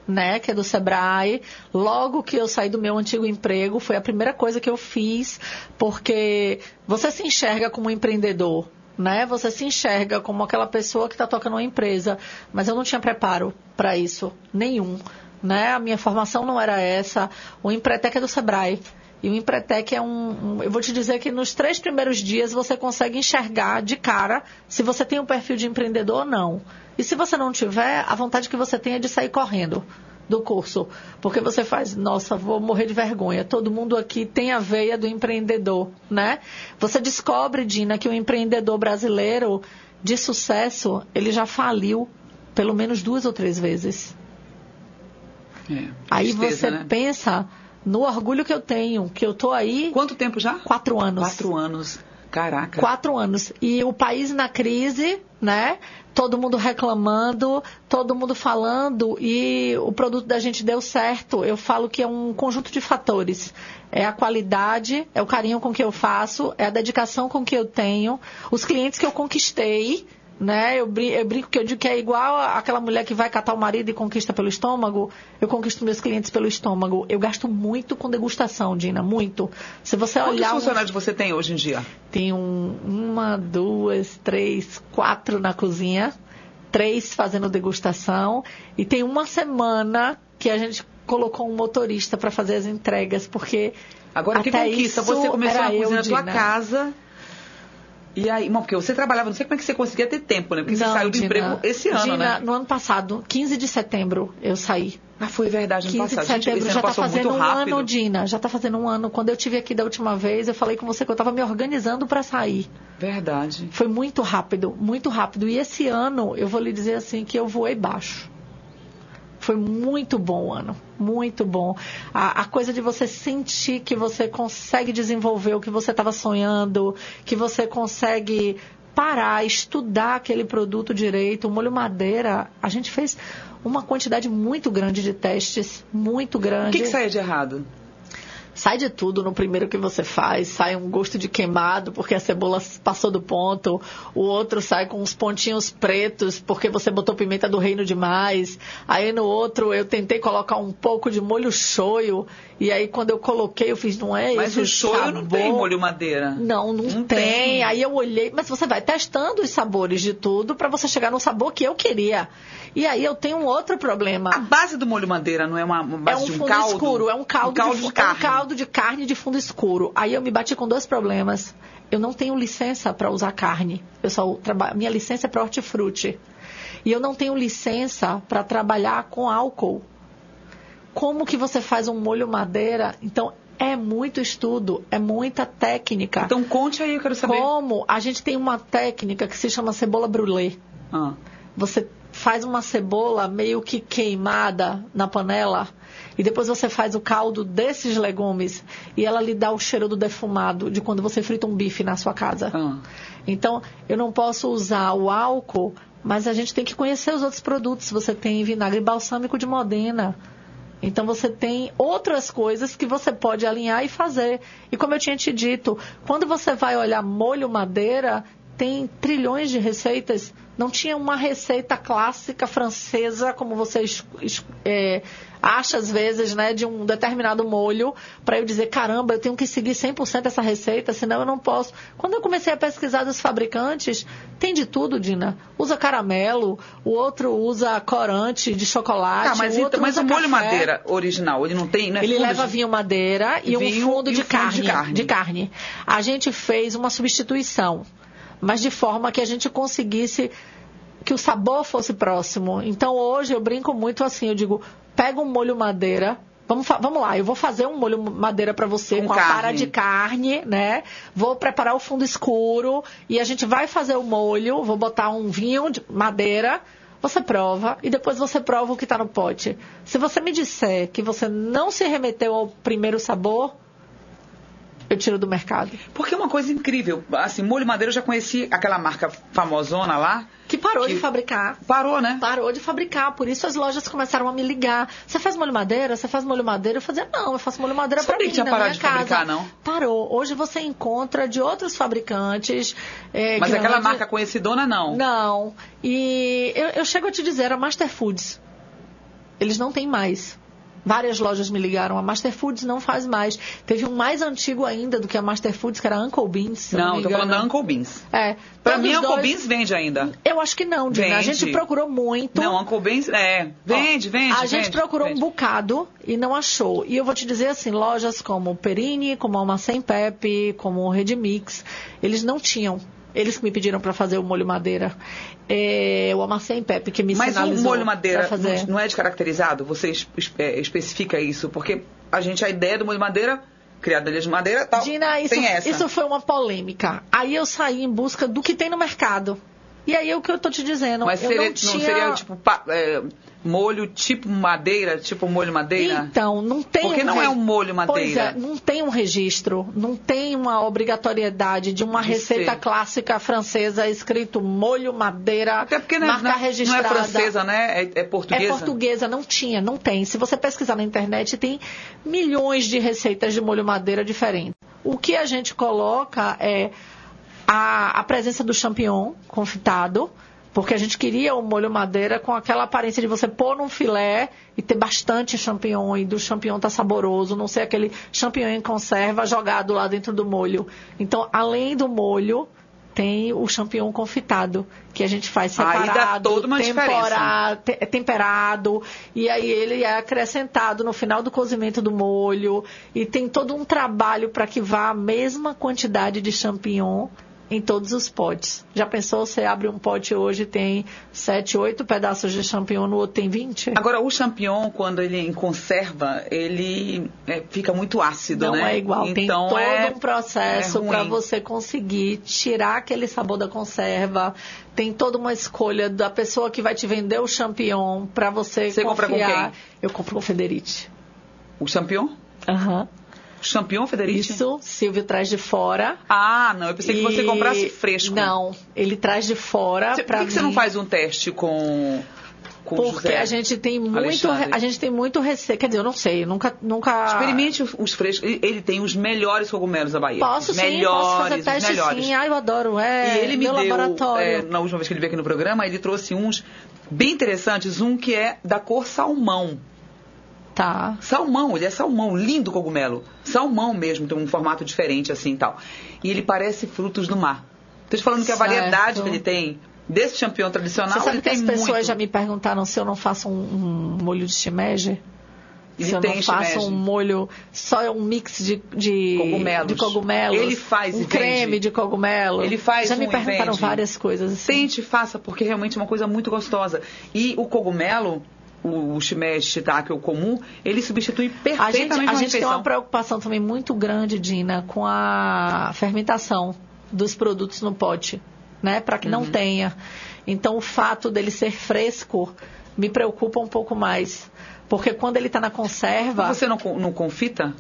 né, que é do Sebrae. Logo que eu saí do meu antigo emprego, foi a primeira coisa que eu fiz, porque você se enxerga como um empreendedor. Né? Você se enxerga como aquela pessoa que está tocando uma empresa, mas eu não tinha preparo para isso, nenhum. Né? A minha formação não era essa. O Empretec é do Sebrae. E o Empretec é um, um, Eu vou te dizer que nos três primeiros dias você consegue enxergar de cara se você tem um perfil de empreendedor ou não. E se você não tiver, a vontade que você tem é de sair correndo do curso. Porque você faz, nossa, vou morrer de vergonha. Todo mundo aqui tem a veia do empreendedor, né? Você descobre, Dina, que o empreendedor brasileiro de sucesso, ele já faliu pelo menos duas ou três vezes. É, Aí tristeza, você né? pensa no orgulho que eu tenho, que eu tô aí. Quanto tempo já? Quatro anos. Quatro anos. Caraca. Quatro anos. E o país na crise, né? Todo mundo reclamando, todo mundo falando e o produto da gente deu certo. Eu falo que é um conjunto de fatores. É a qualidade, é o carinho com que eu faço, é a dedicação com que eu tenho, os clientes que eu conquistei, né? Eu, brinco, eu brinco que eu digo que é igual aquela mulher que vai catar o marido e conquista pelo estômago. Eu conquisto meus clientes pelo estômago. Eu gasto muito com degustação, Dina, muito. Se você Quantos olhar. Quantos funcionários um... você tem hoje em dia? Tenho um, uma, duas, três, quatro na cozinha, três fazendo degustação e tem uma semana que a gente colocou um motorista para fazer as entregas, porque. Agora que conquista, você começou a cozinhar na tua casa e aí, bom, porque você trabalhava, não sei como é que você conseguia ter tempo, né? Porque não, você saiu do Gina, emprego esse ano, Gina, né? no ano passado, 15 de setembro, eu saí. Ah, foi verdade, ano 15 passado. de setembro, Gente, já está fazendo um rápido. ano, Dina. Já está fazendo um ano. Quando eu tive aqui da última vez, eu falei com você que eu estava me organizando para sair. Verdade. Foi muito rápido, muito rápido. E esse ano, eu vou lhe dizer assim, que eu voei baixo. Foi muito bom o ano, muito bom. A, a, coisa de você sentir que você consegue desenvolver o que você estava sonhando, que você consegue parar, estudar aquele produto direito. O molho madeira, a gente fez uma quantidade muito grande de testes, muito grande. O que, que saía de errado? Sai de tudo no primeiro que você faz, sai um gosto de queimado porque a cebola passou do ponto, o outro sai com uns pontinhos pretos porque você botou pimenta do reino demais, aí no outro eu tentei colocar um pouco de molho shoyu e aí quando eu coloquei eu fiz, não é Mas o shoyu não tem molho madeira. Não, não, não tem. tem. Aí eu olhei, mas você vai testando os sabores de tudo para você chegar no sabor que eu queria. E aí eu tenho um outro problema. A base do molho madeira não é uma, uma base é um de um fundo caldo? escuro, é um caldo, um caldo de, de carne. É um caldo de carne de fundo escuro. Aí eu me bati com dois problemas. Eu não tenho licença para usar carne. Eu só trabalho, minha licença é para hortifruti. E eu não tenho licença para trabalhar com álcool. Como que você faz um molho madeira? Então, é muito estudo, é muita técnica. Então conte aí, eu quero saber. Como a gente tem uma técnica que se chama cebola brulê. Ah. Você faz uma cebola meio que queimada na panela e depois você faz o caldo desses legumes e ela lhe dá o cheiro do defumado de quando você frita um bife na sua casa. Ah. Então, eu não posso usar o álcool, mas a gente tem que conhecer os outros produtos. Você tem vinagre balsâmico de Modena. Então você tem outras coisas que você pode alinhar e fazer. E como eu tinha te dito, quando você vai olhar molho madeira, tem trilhões de receitas não tinha uma receita clássica francesa, como você é, acha às vezes, né, de um determinado molho, para eu dizer, caramba, eu tenho que seguir 100% essa receita, senão eu não posso. Quando eu comecei a pesquisar dos fabricantes, tem de tudo, Dina. Usa caramelo, o outro usa corante de chocolate, tá, mas o outro então, mas usa o molho café. madeira original, ele não tem, né? Ele leva de... vinho madeira e vinho, um fundo, e de, carne, de carne. De carne. A gente fez uma substituição mas de forma que a gente conseguisse que o sabor fosse próximo. Então hoje eu brinco muito assim, eu digo, pega um molho madeira, Vamos, vamos lá, eu vou fazer um molho madeira para você com, com a para de carne, né? Vou preparar o fundo escuro e a gente vai fazer o molho. Vou botar um vinho de madeira. Você prova e depois você prova o que está no pote. Se você me disser que você não se remeteu ao primeiro sabor, eu tiro do mercado. Porque é uma coisa incrível. Assim, molho madeira eu já conheci aquela marca famosona lá. Que parou que de fabricar. Parou, né? Parou de fabricar. Por isso as lojas começaram a me ligar. Você faz molho madeira? Você faz molho madeira? Eu fazia, não, eu faço molho madeira para mim, tinha na parado minha de casa. fabricar, não? Parou. Hoje você encontra de outros fabricantes. É, Mas aquela marca conhecidona, não? Não. E eu, eu chego a te dizer, a Master Foods. Eles não têm mais. Várias lojas me ligaram. A Master Foods não faz mais. Teve um mais antigo ainda do que a Master Foods, que era Uncle Beans. Não, me tô falando da Uncle Beans. É. Pra mim, Uncle dois- Beans vende ainda. Eu acho que não, Dina. A gente procurou muito. Não, Uncle Beans, é. Vende, vende. A gente vende, procurou vende. um bocado e não achou. E eu vou te dizer assim, lojas como Perini, como a Almacém Pepe, como o Redmix, eles não tinham. Eles que me pediram para fazer o molho madeira. É, o Almacém Pepe que me Mas o sinalizou molho madeira fazer. não, é descaracterizado? Você é, especifica isso? Porque a gente, a ideia do molho madeira, criado de madeira, tal, Dina, isso, isso foi uma polêmica. Aí eu saí em busca do que tem no mercado. E aí é o que eu tô te dizendo. Mas seria, não não tinha... seria tipo é, molho tipo madeira, tipo molho madeira? Então, não tem Porque não re- é um molho Pois madeira. é, não tem um registro, não tem uma obrigatoriedade de uma De receita ser. clássica francesa escrito molho madeira, Até porque não, é- marca não, é- não registrada. é francesa, né? É, é portuguesa. É portuguesa, não tinha, não tem. Se você pesquisar na internet, tem milhões de receitas de molho madeira diferentes. O que a gente coloca é a, a presença do champignon confitado, porque a gente queria o molho madeira com aquela aparência de você pôr num filé e ter bastante champignon e do champignon tá saboroso, não ser aquele champignon em conserva jogado lá dentro do molho. Então, além do molho, tem o champignon confitado, que a gente faz separado, toda uma tempora- te- é temperado, e aí ele é acrescentado no final do cozimento do molho, e tem todo um trabalho para que vá a mesma quantidade de champignon em todos os potes. Já pensou, você abre um pote hoje tem 7, 8 pedaços de champignon, no outro tem 20? Agora, o champignon, quando ele em conserva, ele é, fica muito ácido, Não né? é igual, tem então, todo é, um processo é para você conseguir tirar aquele sabor da conserva. Tem toda uma escolha da pessoa que vai te vender o champignon para você Você compra com confiar. quem? Eu compro com o Federite. O champignon? Aham. Champignon, Federici? Isso, Silvio traz de fora. Ah, não. Eu pensei que você E- comprasse fresco. Não, ele traz de fora para por que, que você não faz um teste com, Porque José a gente tem muito, Alexandre? a gente tem muito receio. Quer dizer, eu não sei, eu nunca, nunca. Experimente os, os frescos. Ele, tem os melhores cogumelos da Bahia. Posso os sim, melhores, posso fazer teste melhores. sim. Ai, eu adoro. É, e ele me meu deu, laboratório. é, na última vez que ele veio aqui no programa, ele trouxe uns bem interessantes. Um que é da cor salmão. Tá. Salmão, ele é salmão, lindo cogumelo. Salmão mesmo, tem um formato diferente assim e tal. E ele parece frutos do mar. Tô te falando que a Certo. variedade que ele tem desse champignon tradicional, Você sabe que tem as pessoas muito. já me perguntaram se eu não faço um, um molho de shimeji? Ele se eu não faço shimeji. um molho, só um mix de, de, Cogumelos. de cogumelos. Ele faz um creme de cogumelo. Ele faz Já me um e perguntaram várias coisas. Assim. Tente, faça, porque realmente é uma coisa muito gostosa. E o cogumelo, o, o shimeji shiitake, o comum, ele substitui A gente, perfeitamente a gente tem uma preocupação também muito grande, Dina, com a fermentação dos produtos no pote, né? Para que Uhum. não tenha. Então, o fato dele ser fresco me preocupa um pouco mais. Porque quando ele está na conserva. Você não, não confita?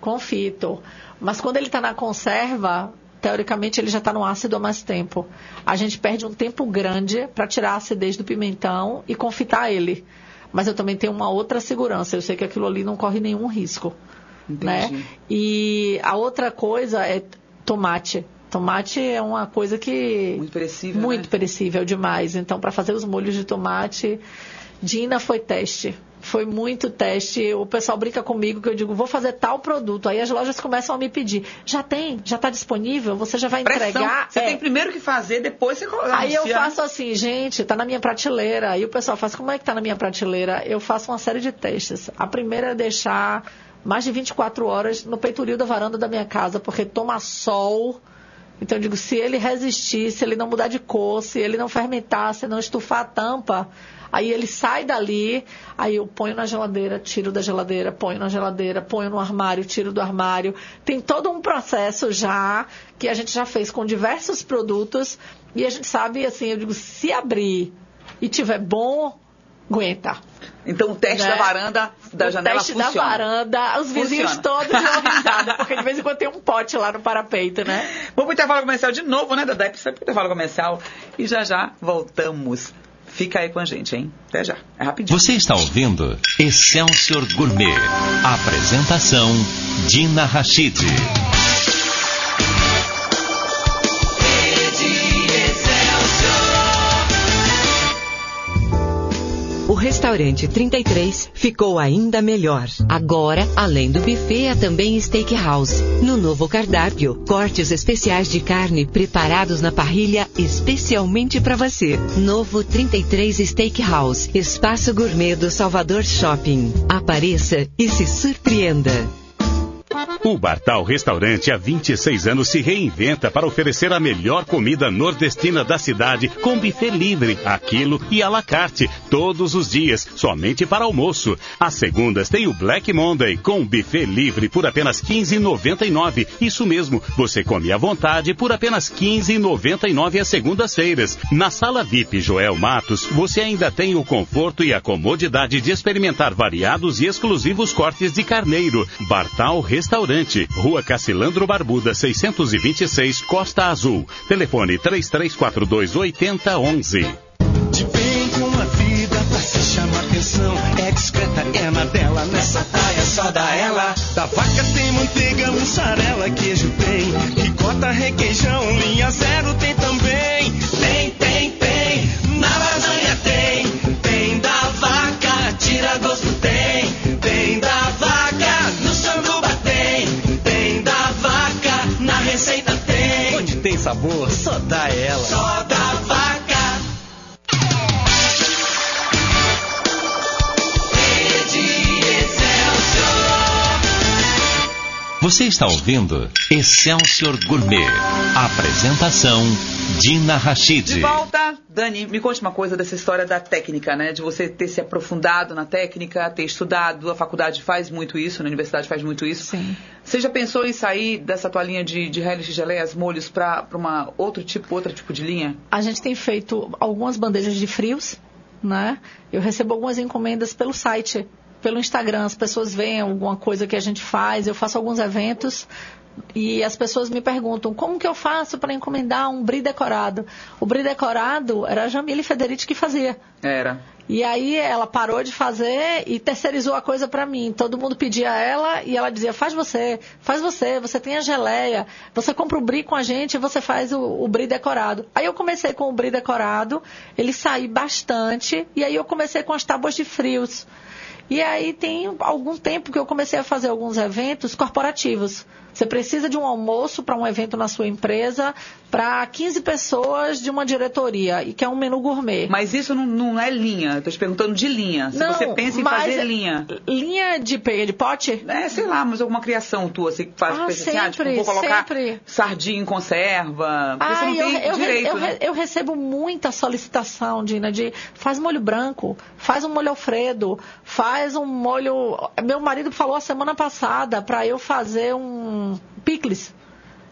Confito. Mas quando ele está na conserva, teoricamente ele já está no ácido há mais tempo. A gente perde um tempo grande para tirar a acidez do pimentão e confitar ele. Mas eu também tenho uma outra segurança. Eu sei que aquilo ali não corre nenhum risco. Entendi. Né? E a outra coisa é tomate. Tomate é uma coisa que Muito perecível, muito né? perecível demais. Então, para fazer os molhos de tomate, Dina foi teste. Foi muito teste. O pessoal brinca comigo que eu digo, vou fazer tal produto. Aí as lojas começam a me pedir. Já tem? Já está disponível? Você já vai Pressão. entregar? Você É. tem primeiro que fazer, depois você coloca. Aí eu faço assim, gente, tá na minha prateleira. Aí o pessoal faz, como é que tá na minha prateleira? Eu faço uma série de testes. A primeira é deixar mais de 24 horas no peitoril da varanda da minha casa, porque toma sol. Então eu digo, se ele resistir, se ele não mudar de cor, se ele não fermentar, se não estufar a tampa, aí ele sai dali, aí eu ponho na geladeira, tiro da geladeira, ponho na geladeira, ponho no armário, tiro do armário. Tem todo um processo já que a gente já fez com diversos produtos e a gente sabe, assim, eu digo, se abrir e tiver bom, aguenta. Então o teste Né? da varanda, da o janela teste funciona. da varanda, os vizinhos Funciona. todos dão risada, (laughs) porque de vez em quando tem um pote lá no parapeito, né? Vamos pro intervalo comercial de novo, né, Dadá? Precisa pro intervalo comercial. E já já voltamos. Fica aí com a gente, hein? Até já. É rapidinho. Você está ouvindo Excelsior Gourmet. Apresentação Dina Rachid. Restaurante 33 ficou ainda melhor. Agora, além do buffet, há também steakhouse. No novo cardápio, cortes especiais de carne preparados na parrilha especialmente para você. Novo 33 Steakhouse, espaço gourmet do Salvador Shopping. Apareça e se surpreenda. O Bartal Restaurante há 26 anos se reinventa para oferecer a melhor comida nordestina da cidade com buffet livre, aquilo e à la carte, todos os dias, somente para almoço. Às segundas tem o Black Monday com buffet livre por apenas 15,99. Isso mesmo, você come à vontade por apenas 15,99 às segundas-feiras. Na sala VIP Joel Matos, você ainda tem o conforto e a comodidade de experimentar variados e exclusivos cortes de carneiro. Bartal Restaurante Rua Cacilandro Barbuda, 626, Costa Azul. Telefone 3342 8011. De bem com a vida pra se chamar atenção. É discreta, é na dela, nessa praia só dá ela. Da vaca tem manteiga, mussarela, queijo tem. Ricota, requeijão, linha zero tem sabor, só dá ela. Só da vaca. Você está ouvindo Excelsior Gourmet. Apresentação Dina Rachid. De volta, Dani, me conte uma coisa dessa história da técnica, né? De você ter se aprofundado na técnica, ter estudado, a faculdade faz muito isso, né? a universidade faz muito isso. Sim. Você já pensou em sair dessa tua linha de, de relish, geleias, molhos para uma outro tipo, outro tipo de linha? A gente tem feito algumas bandejas de frios, né? Eu recebo algumas encomendas pelo site, pelo Instagram. As pessoas veem alguma coisa que a gente faz. Eu faço alguns eventos e as pessoas me perguntam como que eu faço para encomendar um brie decorado. O brie decorado era a Jamile Federici que fazia. Era. E aí ela parou de fazer e terceirizou a coisa para mim. Todo mundo pedia a ela e ela dizia: faz você, faz você, você tem a geleia, você compra o brie com a gente e você faz o, o brie decorado. Aí eu comecei com o brie decorado, ele saiu bastante e aí eu comecei com as tábuas de frios. E aí tem algum tempo que eu comecei a fazer alguns eventos corporativos. Você precisa de um almoço para um evento na sua empresa para 15 pessoas de uma diretoria e que é um menu gourmet. Mas isso não, não é linha, tô te perguntando de linha. Se Não, você pensa em fazer linha. Linha de de pote? É, sei lá, mas alguma criação tua, você que faz, Ah, pensa assim, ah, tipo, sempre, vou colocar sempre. sardinha em conserva, porque você não eu, tem eu, direito, eu, né? eu recebo muita solicitação, Dina, de faz molho branco, faz um molho Alfredo, faz um molho. Meu marido falou a semana passada para eu fazer um picles.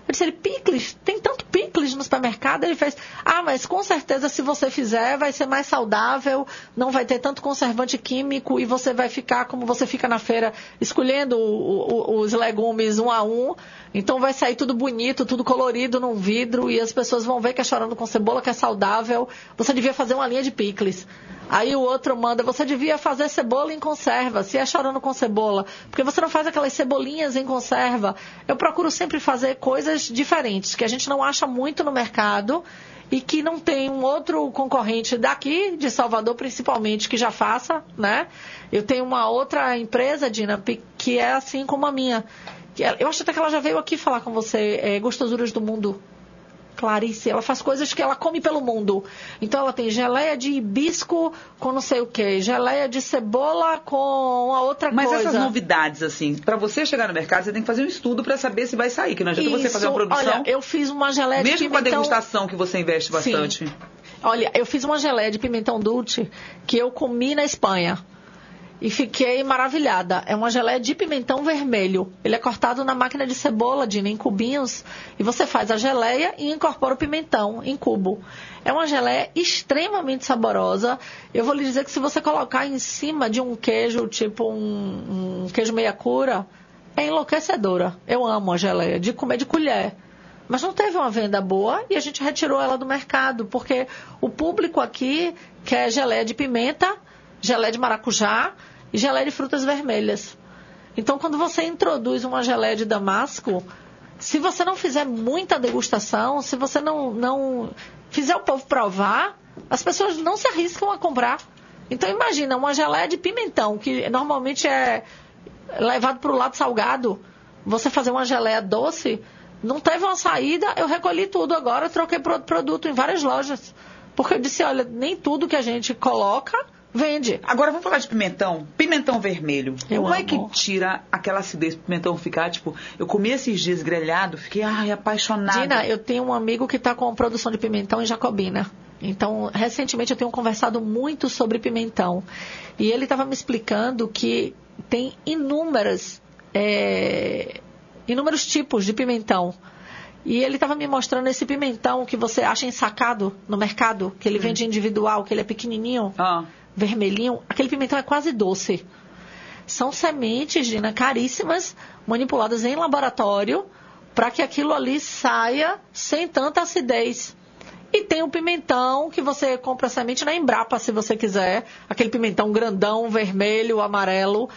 Eu disse, picles? Tem tanto picles no supermercado? Ele fez, ah, mas com certeza se você fizer vai ser mais saudável, não vai ter tanto conservante químico e você vai ficar como você fica na feira, escolhendo o- o- os legumes um a um. Então vai sair tudo bonito, tudo colorido num vidro e as pessoas vão ver que é chorando com cebola, que é saudável. Você devia fazer uma linha de picles. Aí o outro manda, você devia fazer cebola em conserva, se é chorando com cebola. Porque você não faz aquelas cebolinhas em conserva. Eu procuro sempre fazer coisas diferentes, que a gente não acha muito no mercado e que não tem um outro concorrente daqui, de Salvador principalmente, que já faça, né? Eu tenho uma outra empresa, Dina, que é assim como a minha. Eu acho até que ela já veio aqui falar com você, é, Gostosuras do Mundo. Clarice, ela faz coisas que ela come pelo mundo. Então ela tem geleia de hibisco com não sei o que, geleia de cebola com uma outra Mas coisa. essas novidades, assim, pra você chegar no mercado, você tem que fazer um estudo pra saber se vai sair, que não adianta você Isso, fazer uma produção. Olha, eu fiz uma geleia de Mesmo com a degustação que você investe bastante. Sim. Olha, eu fiz uma geleia de pimentão dulce que eu comi na Espanha. E fiquei maravilhada. É uma geleia de pimentão vermelho. Ele é cortado na máquina de cebola, Dina, em cubinhos. E você faz a geleia e incorpora o pimentão em cubo. É uma geleia extremamente saborosa. Eu vou lhe dizer que se você colocar em cima de um queijo, tipo um, um queijo meia cura, é enlouquecedora. Eu amo a geleia, de comer de colher. Mas não teve uma venda boa e a gente retirou ela do mercado, porque o público aqui quer geleia de pimenta, geleia de maracujá e geleia de frutas vermelhas. Então, quando você introduz uma geleia de damasco, se você não fizer muita degustação, se você não, não fizer o povo provar, as pessoas não se arriscam a comprar. Então imagina, uma geleia de pimentão, que normalmente é levado para o lado salgado, você fazer uma geleia doce, não teve uma saída, eu recolhi tudo agora, troquei por outro produto em várias lojas. Porque eu disse, olha, nem tudo que a gente coloca vende. Agora vamos falar de pimentão. Pimentão vermelho. Eu Como é amo. que tira aquela acidez do pimentão ficar, tipo, eu comi esses dias grelhado, fiquei, ai, apaixonada. Dina, eu tenho um amigo que está com produção de pimentão em Jacobina. Então, recentemente eu tenho conversado muito sobre pimentão. E ele estava me explicando que tem inúmeras, é, inúmeros tipos de pimentão. E ele estava me mostrando esse pimentão que você acha ensacado no mercado, que ele vende individual, que ele é pequenininho, Ah, vermelhinho. Aquele pimentão é quase doce. São sementes, Dina, caríssimas, manipuladas em laboratório, para que aquilo ali saia sem tanta acidez. E tem o pimentão que você compra semente na Embrapa, se você quiser. Aquele pimentão grandão, vermelho, amarelo.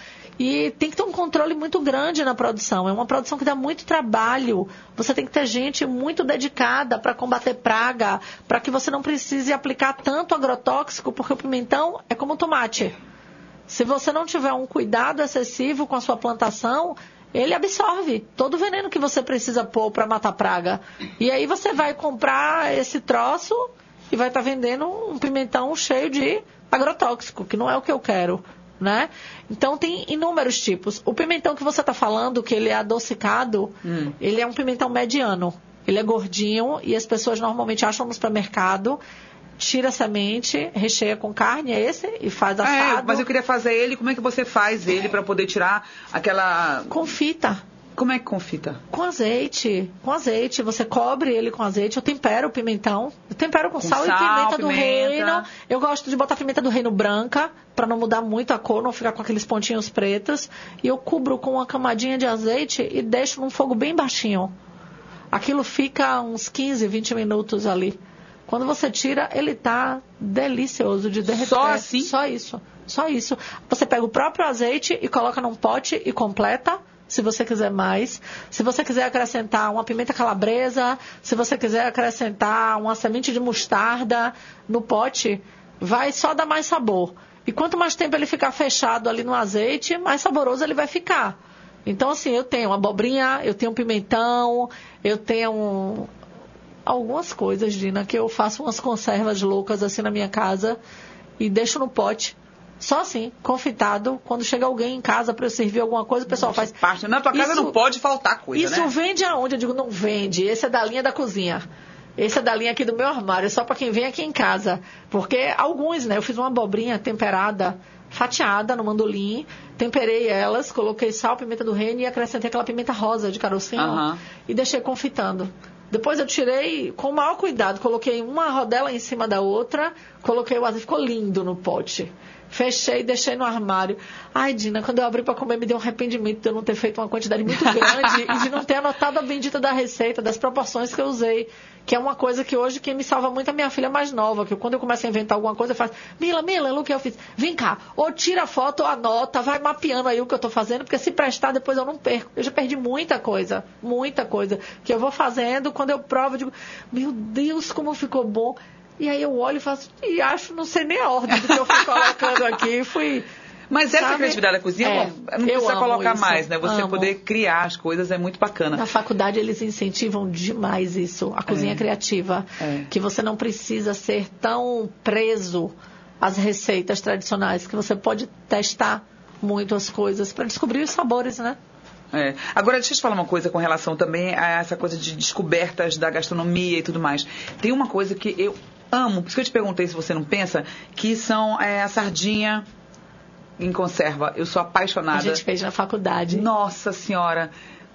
E tem que ter um controle muito grande na produção. É uma produção que dá muito trabalho. Você tem que ter gente muito dedicada para combater praga, para que você não precise aplicar tanto agrotóxico, porque o pimentão é como o tomate. Se você não tiver um cuidado excessivo com a sua plantação, ele absorve todo o veneno que você precisa pôr para matar praga. E aí você vai comprar esse troço e vai estar vendendo um pimentão cheio de agrotóxico, que não é o que eu quero. Né? Então tem inúmeros tipos. O pimentão que você está falando, que ele é adocicado, ele é um pimentão mediano. Ele é gordinho e as pessoas normalmente acham no supermercado, tira a semente, recheia com carne, é esse, e faz é, assado. mas eu queria fazer ele, como é que você faz ele para poder tirar aquela... Com fita. Como é que confita? Com azeite. Com azeite. Você cobre ele com azeite. Eu tempero o pimentão. Eu tempero com, Com sal, sal, e pimenta do pimenta. reino. Eu gosto de botar pimenta do reino branca, para não mudar muito a cor, não ficar com aqueles pontinhos pretos. E eu cubro com uma camadinha de azeite e deixo num fogo bem baixinho. Aquilo fica uns 15, 20 minutos ali. Quando você tira, ele tá delicioso de derreter. Só assim? Só isso. Só isso. Você pega o próprio azeite e coloca num pote e completa, se você quiser mais. Se você quiser acrescentar uma pimenta calabresa, se você quiser acrescentar uma semente de mostarda no pote, vai só dar mais sabor. E quanto mais tempo ele ficar fechado ali no azeite, mais saboroso ele vai ficar. Então, assim, eu tenho abobrinha, eu tenho pimentão, eu tenho algumas coisas, Dina, que eu faço umas conservas loucas assim na minha casa e deixo no pote. Só assim, confitado. Quando chega alguém em casa para eu servir alguma coisa, o pessoal faz. Parte. Na tua casa Isso- não pode faltar coisa, Isso né? vende aonde? Eu digo, não vende. Esse é da linha da cozinha. Esse é da linha aqui do meu armário, é só para quem vem aqui em casa. Porque alguns, né? Eu fiz uma abobrinha temperada, fatiada no mandolim, temperei elas, coloquei sal, pimenta do reino e acrescentei aquela pimenta rosa de carocinho Aham. e deixei confitando. Depois eu tirei com o maior cuidado, coloquei uma rodela em cima da outra, coloquei o azeite, ficou lindo no pote. Fechei deixei no armário. Ai, Dina, quando eu abri para comer, me deu um arrependimento de eu não ter feito uma quantidade muito grande e de não ter anotado a bendita da receita, das proporções que eu usei. Que é uma coisa que hoje quem me salva muito é minha filha mais nova, que quando eu começo a inventar alguma coisa, eu faço, Mila, Mila, o que eu fiz? Vem cá, ou tira a foto ou anota, vai mapeando aí o que eu estou fazendo, porque se prestar depois eu não perco. Eu já perdi muita coisa, muita coisa, que eu vou fazendo, quando eu provo, eu digo, meu Deus, como ficou bom. E aí eu olho e faço, e acho, não sei nem a ordem do que eu fui (laughs) colocando aqui, fui... Mas essa Sabe? criatividade da cozinha, É, não precisa colocar isso, mais, né? Você amo. poder criar as coisas é muito bacana. Na faculdade eles incentivam demais isso, a cozinha É. criativa. É. Que você não precisa ser tão preso às receitas tradicionais, que você pode testar muito as coisas para descobrir os sabores, né? É. Agora, deixa eu te falar uma coisa com relação também a essa coisa de descobertas da gastronomia e tudo mais. Tem uma coisa que eu amo, por isso que eu te perguntei se você não pensa, que são é, a sardinha em conserva. Eu sou A apaixonada. gente fez na faculdade. Nossa senhora.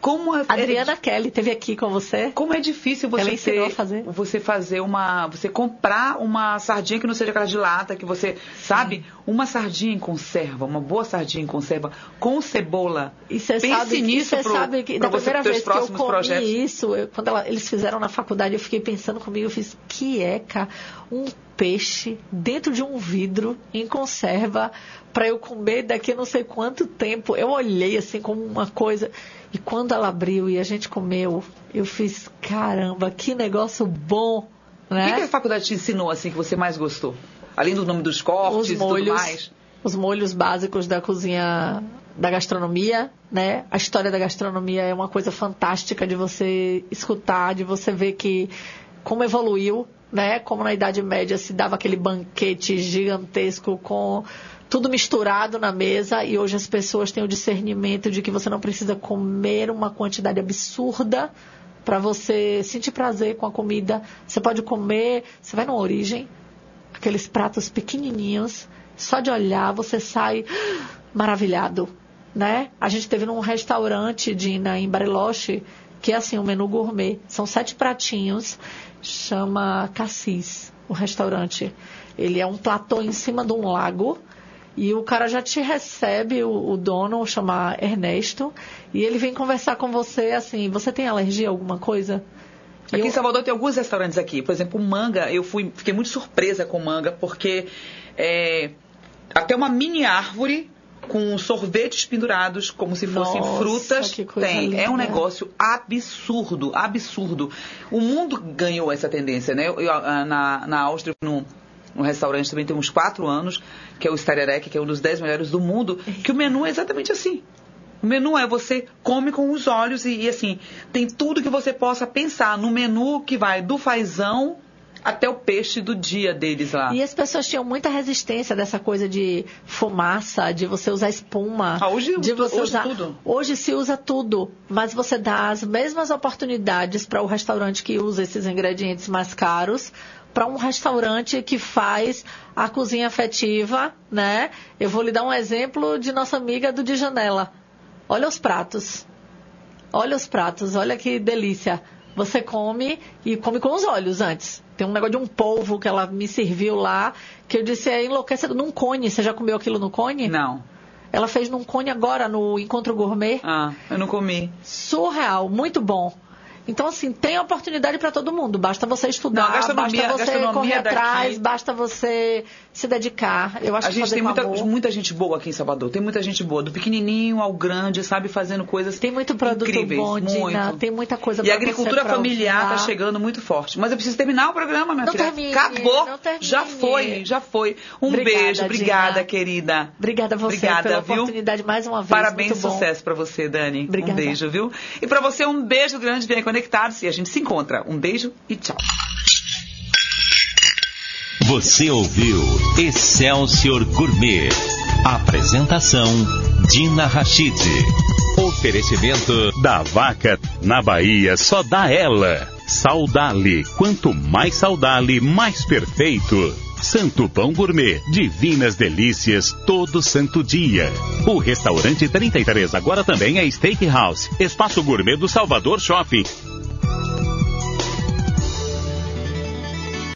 Como é, Adriana Kelly teve aqui com você. Como é difícil você ter, a fazer. você fazer uma, você comprar uma sardinha que não seja aquela de lata, que você, sabe, uma sardinha em conserva, uma boa sardinha em conserva com cebola. E você Pense sabe, nisso você pro- sabe que da primeira vez que eu comi projetos. isso, eu- quando ela- eles fizeram na faculdade, eu fiquei pensando comigo, eu fiz, que eca, um peixe dentro de um vidro em conserva para eu comer daqui a não sei quanto tempo. Eu olhei assim como uma coisa e quando ela abriu e a gente comeu, eu fiz, caramba, que negócio bom, O que, que a né? faculdade te ensinou assim que você mais gostou? Além do nome dos cortes os e molhos, tudo mais. Os molhos básicos da cozinha da gastronomia, né? A história da gastronomia é uma coisa fantástica de você escutar, de você ver que como evoluiu, né? Como na Idade Média se dava aquele banquete gigantesco com tudo misturado na mesa e hoje as pessoas têm o discernimento de que você não precisa comer uma quantidade absurda para você sentir prazer com a comida. Você pode comer, você vai na origem, aqueles pratos pequenininhos, só de olhar você sai maravilhado, né? A gente teve num restaurante Dina em Bariloche que é assim um menu gourmet, são sete pratinhos, chama Cassis, o restaurante. Ele é um platô em cima de um lago e o cara já te recebe, o, o dono, chama Ernesto, e ele vem conversar com você assim, você tem alergia a alguma coisa? Aqui eu... em Salvador tem alguns restaurantes aqui. Por exemplo, o Manga, eu fui, fiquei muito surpresa com o Manga, porque é, até uma mini árvore com sorvetes pendurados como se fossem Nossa, frutas. Tem. Linda. É um negócio absurdo, absurdo. O mundo ganhou essa tendência, né? Eu, na, na Áustria, num, num restaurante também tem uns quatro anos, que é o Starerek, que é um dos dez melhores do mundo, que o menu é exatamente assim. O menu é você come com os olhos e, e, assim, tem tudo que você possa pensar no menu que vai do fazão até o peixe do dia deles lá. E as pessoas tinham muita resistência dessa coisa de fumaça, de você usar espuma. Ah, hoje, de você hoje usar... tudo. Hoje se usa tudo, mas você dá as mesmas oportunidades para o restaurante que usa esses ingredientes mais caros para um restaurante que faz a cozinha afetiva, né? Eu vou lhe dar um exemplo de nossa amiga do de Janela. Olha os pratos. Olha os pratos, olha que delícia. Você come e come com os olhos antes. Tem um negócio de um polvo que ela me serviu lá, que eu disse é enlouquecedor. Num cone. Você já comeu aquilo no cone? Não. Ela fez num cone agora, no Encontro Gourmet. Ah, eu não comi. Surreal, muito bom. Então, assim, tem oportunidade para todo mundo. Basta você estudar, Não, basta você correr daqui... atrás, basta você se dedicar. Eu acho a que gente tem com muita, muita gente boa aqui em Salvador. Tem muita gente boa, do pequenininho ao grande, sabe, fazendo coisas Tem muito produto incríveis, bom, Dina. muito. Tem muita coisa E a agricultura familiar está chegando muito forte. Mas eu preciso terminar o programa, minha Não filha. termine, Acabou. não termine. Já foi, já foi. Um Obrigada, beijo, obrigada, Dina. querida. Obrigada a você Obrigada, pela viu? oportunidade mais uma vez. Parabéns, sucesso pra você, Dani. Obrigada. Um beijo, viu? E pra você, um beijo grande. Vem conectados e a gente se encontra. Um beijo e tchau. Você ouviu Excelsior Gourmet. Apresentação Dina Rachid. Oferecimento Da vaca na Bahia só dá ela. Saudale. Quanto mais saudale, mais perfeito. Santo Pão Gourmet. Divinas delícias todo santo dia. O restaurante 33 agora também é Steakhouse. Espaço Gourmet do Salvador Shopping.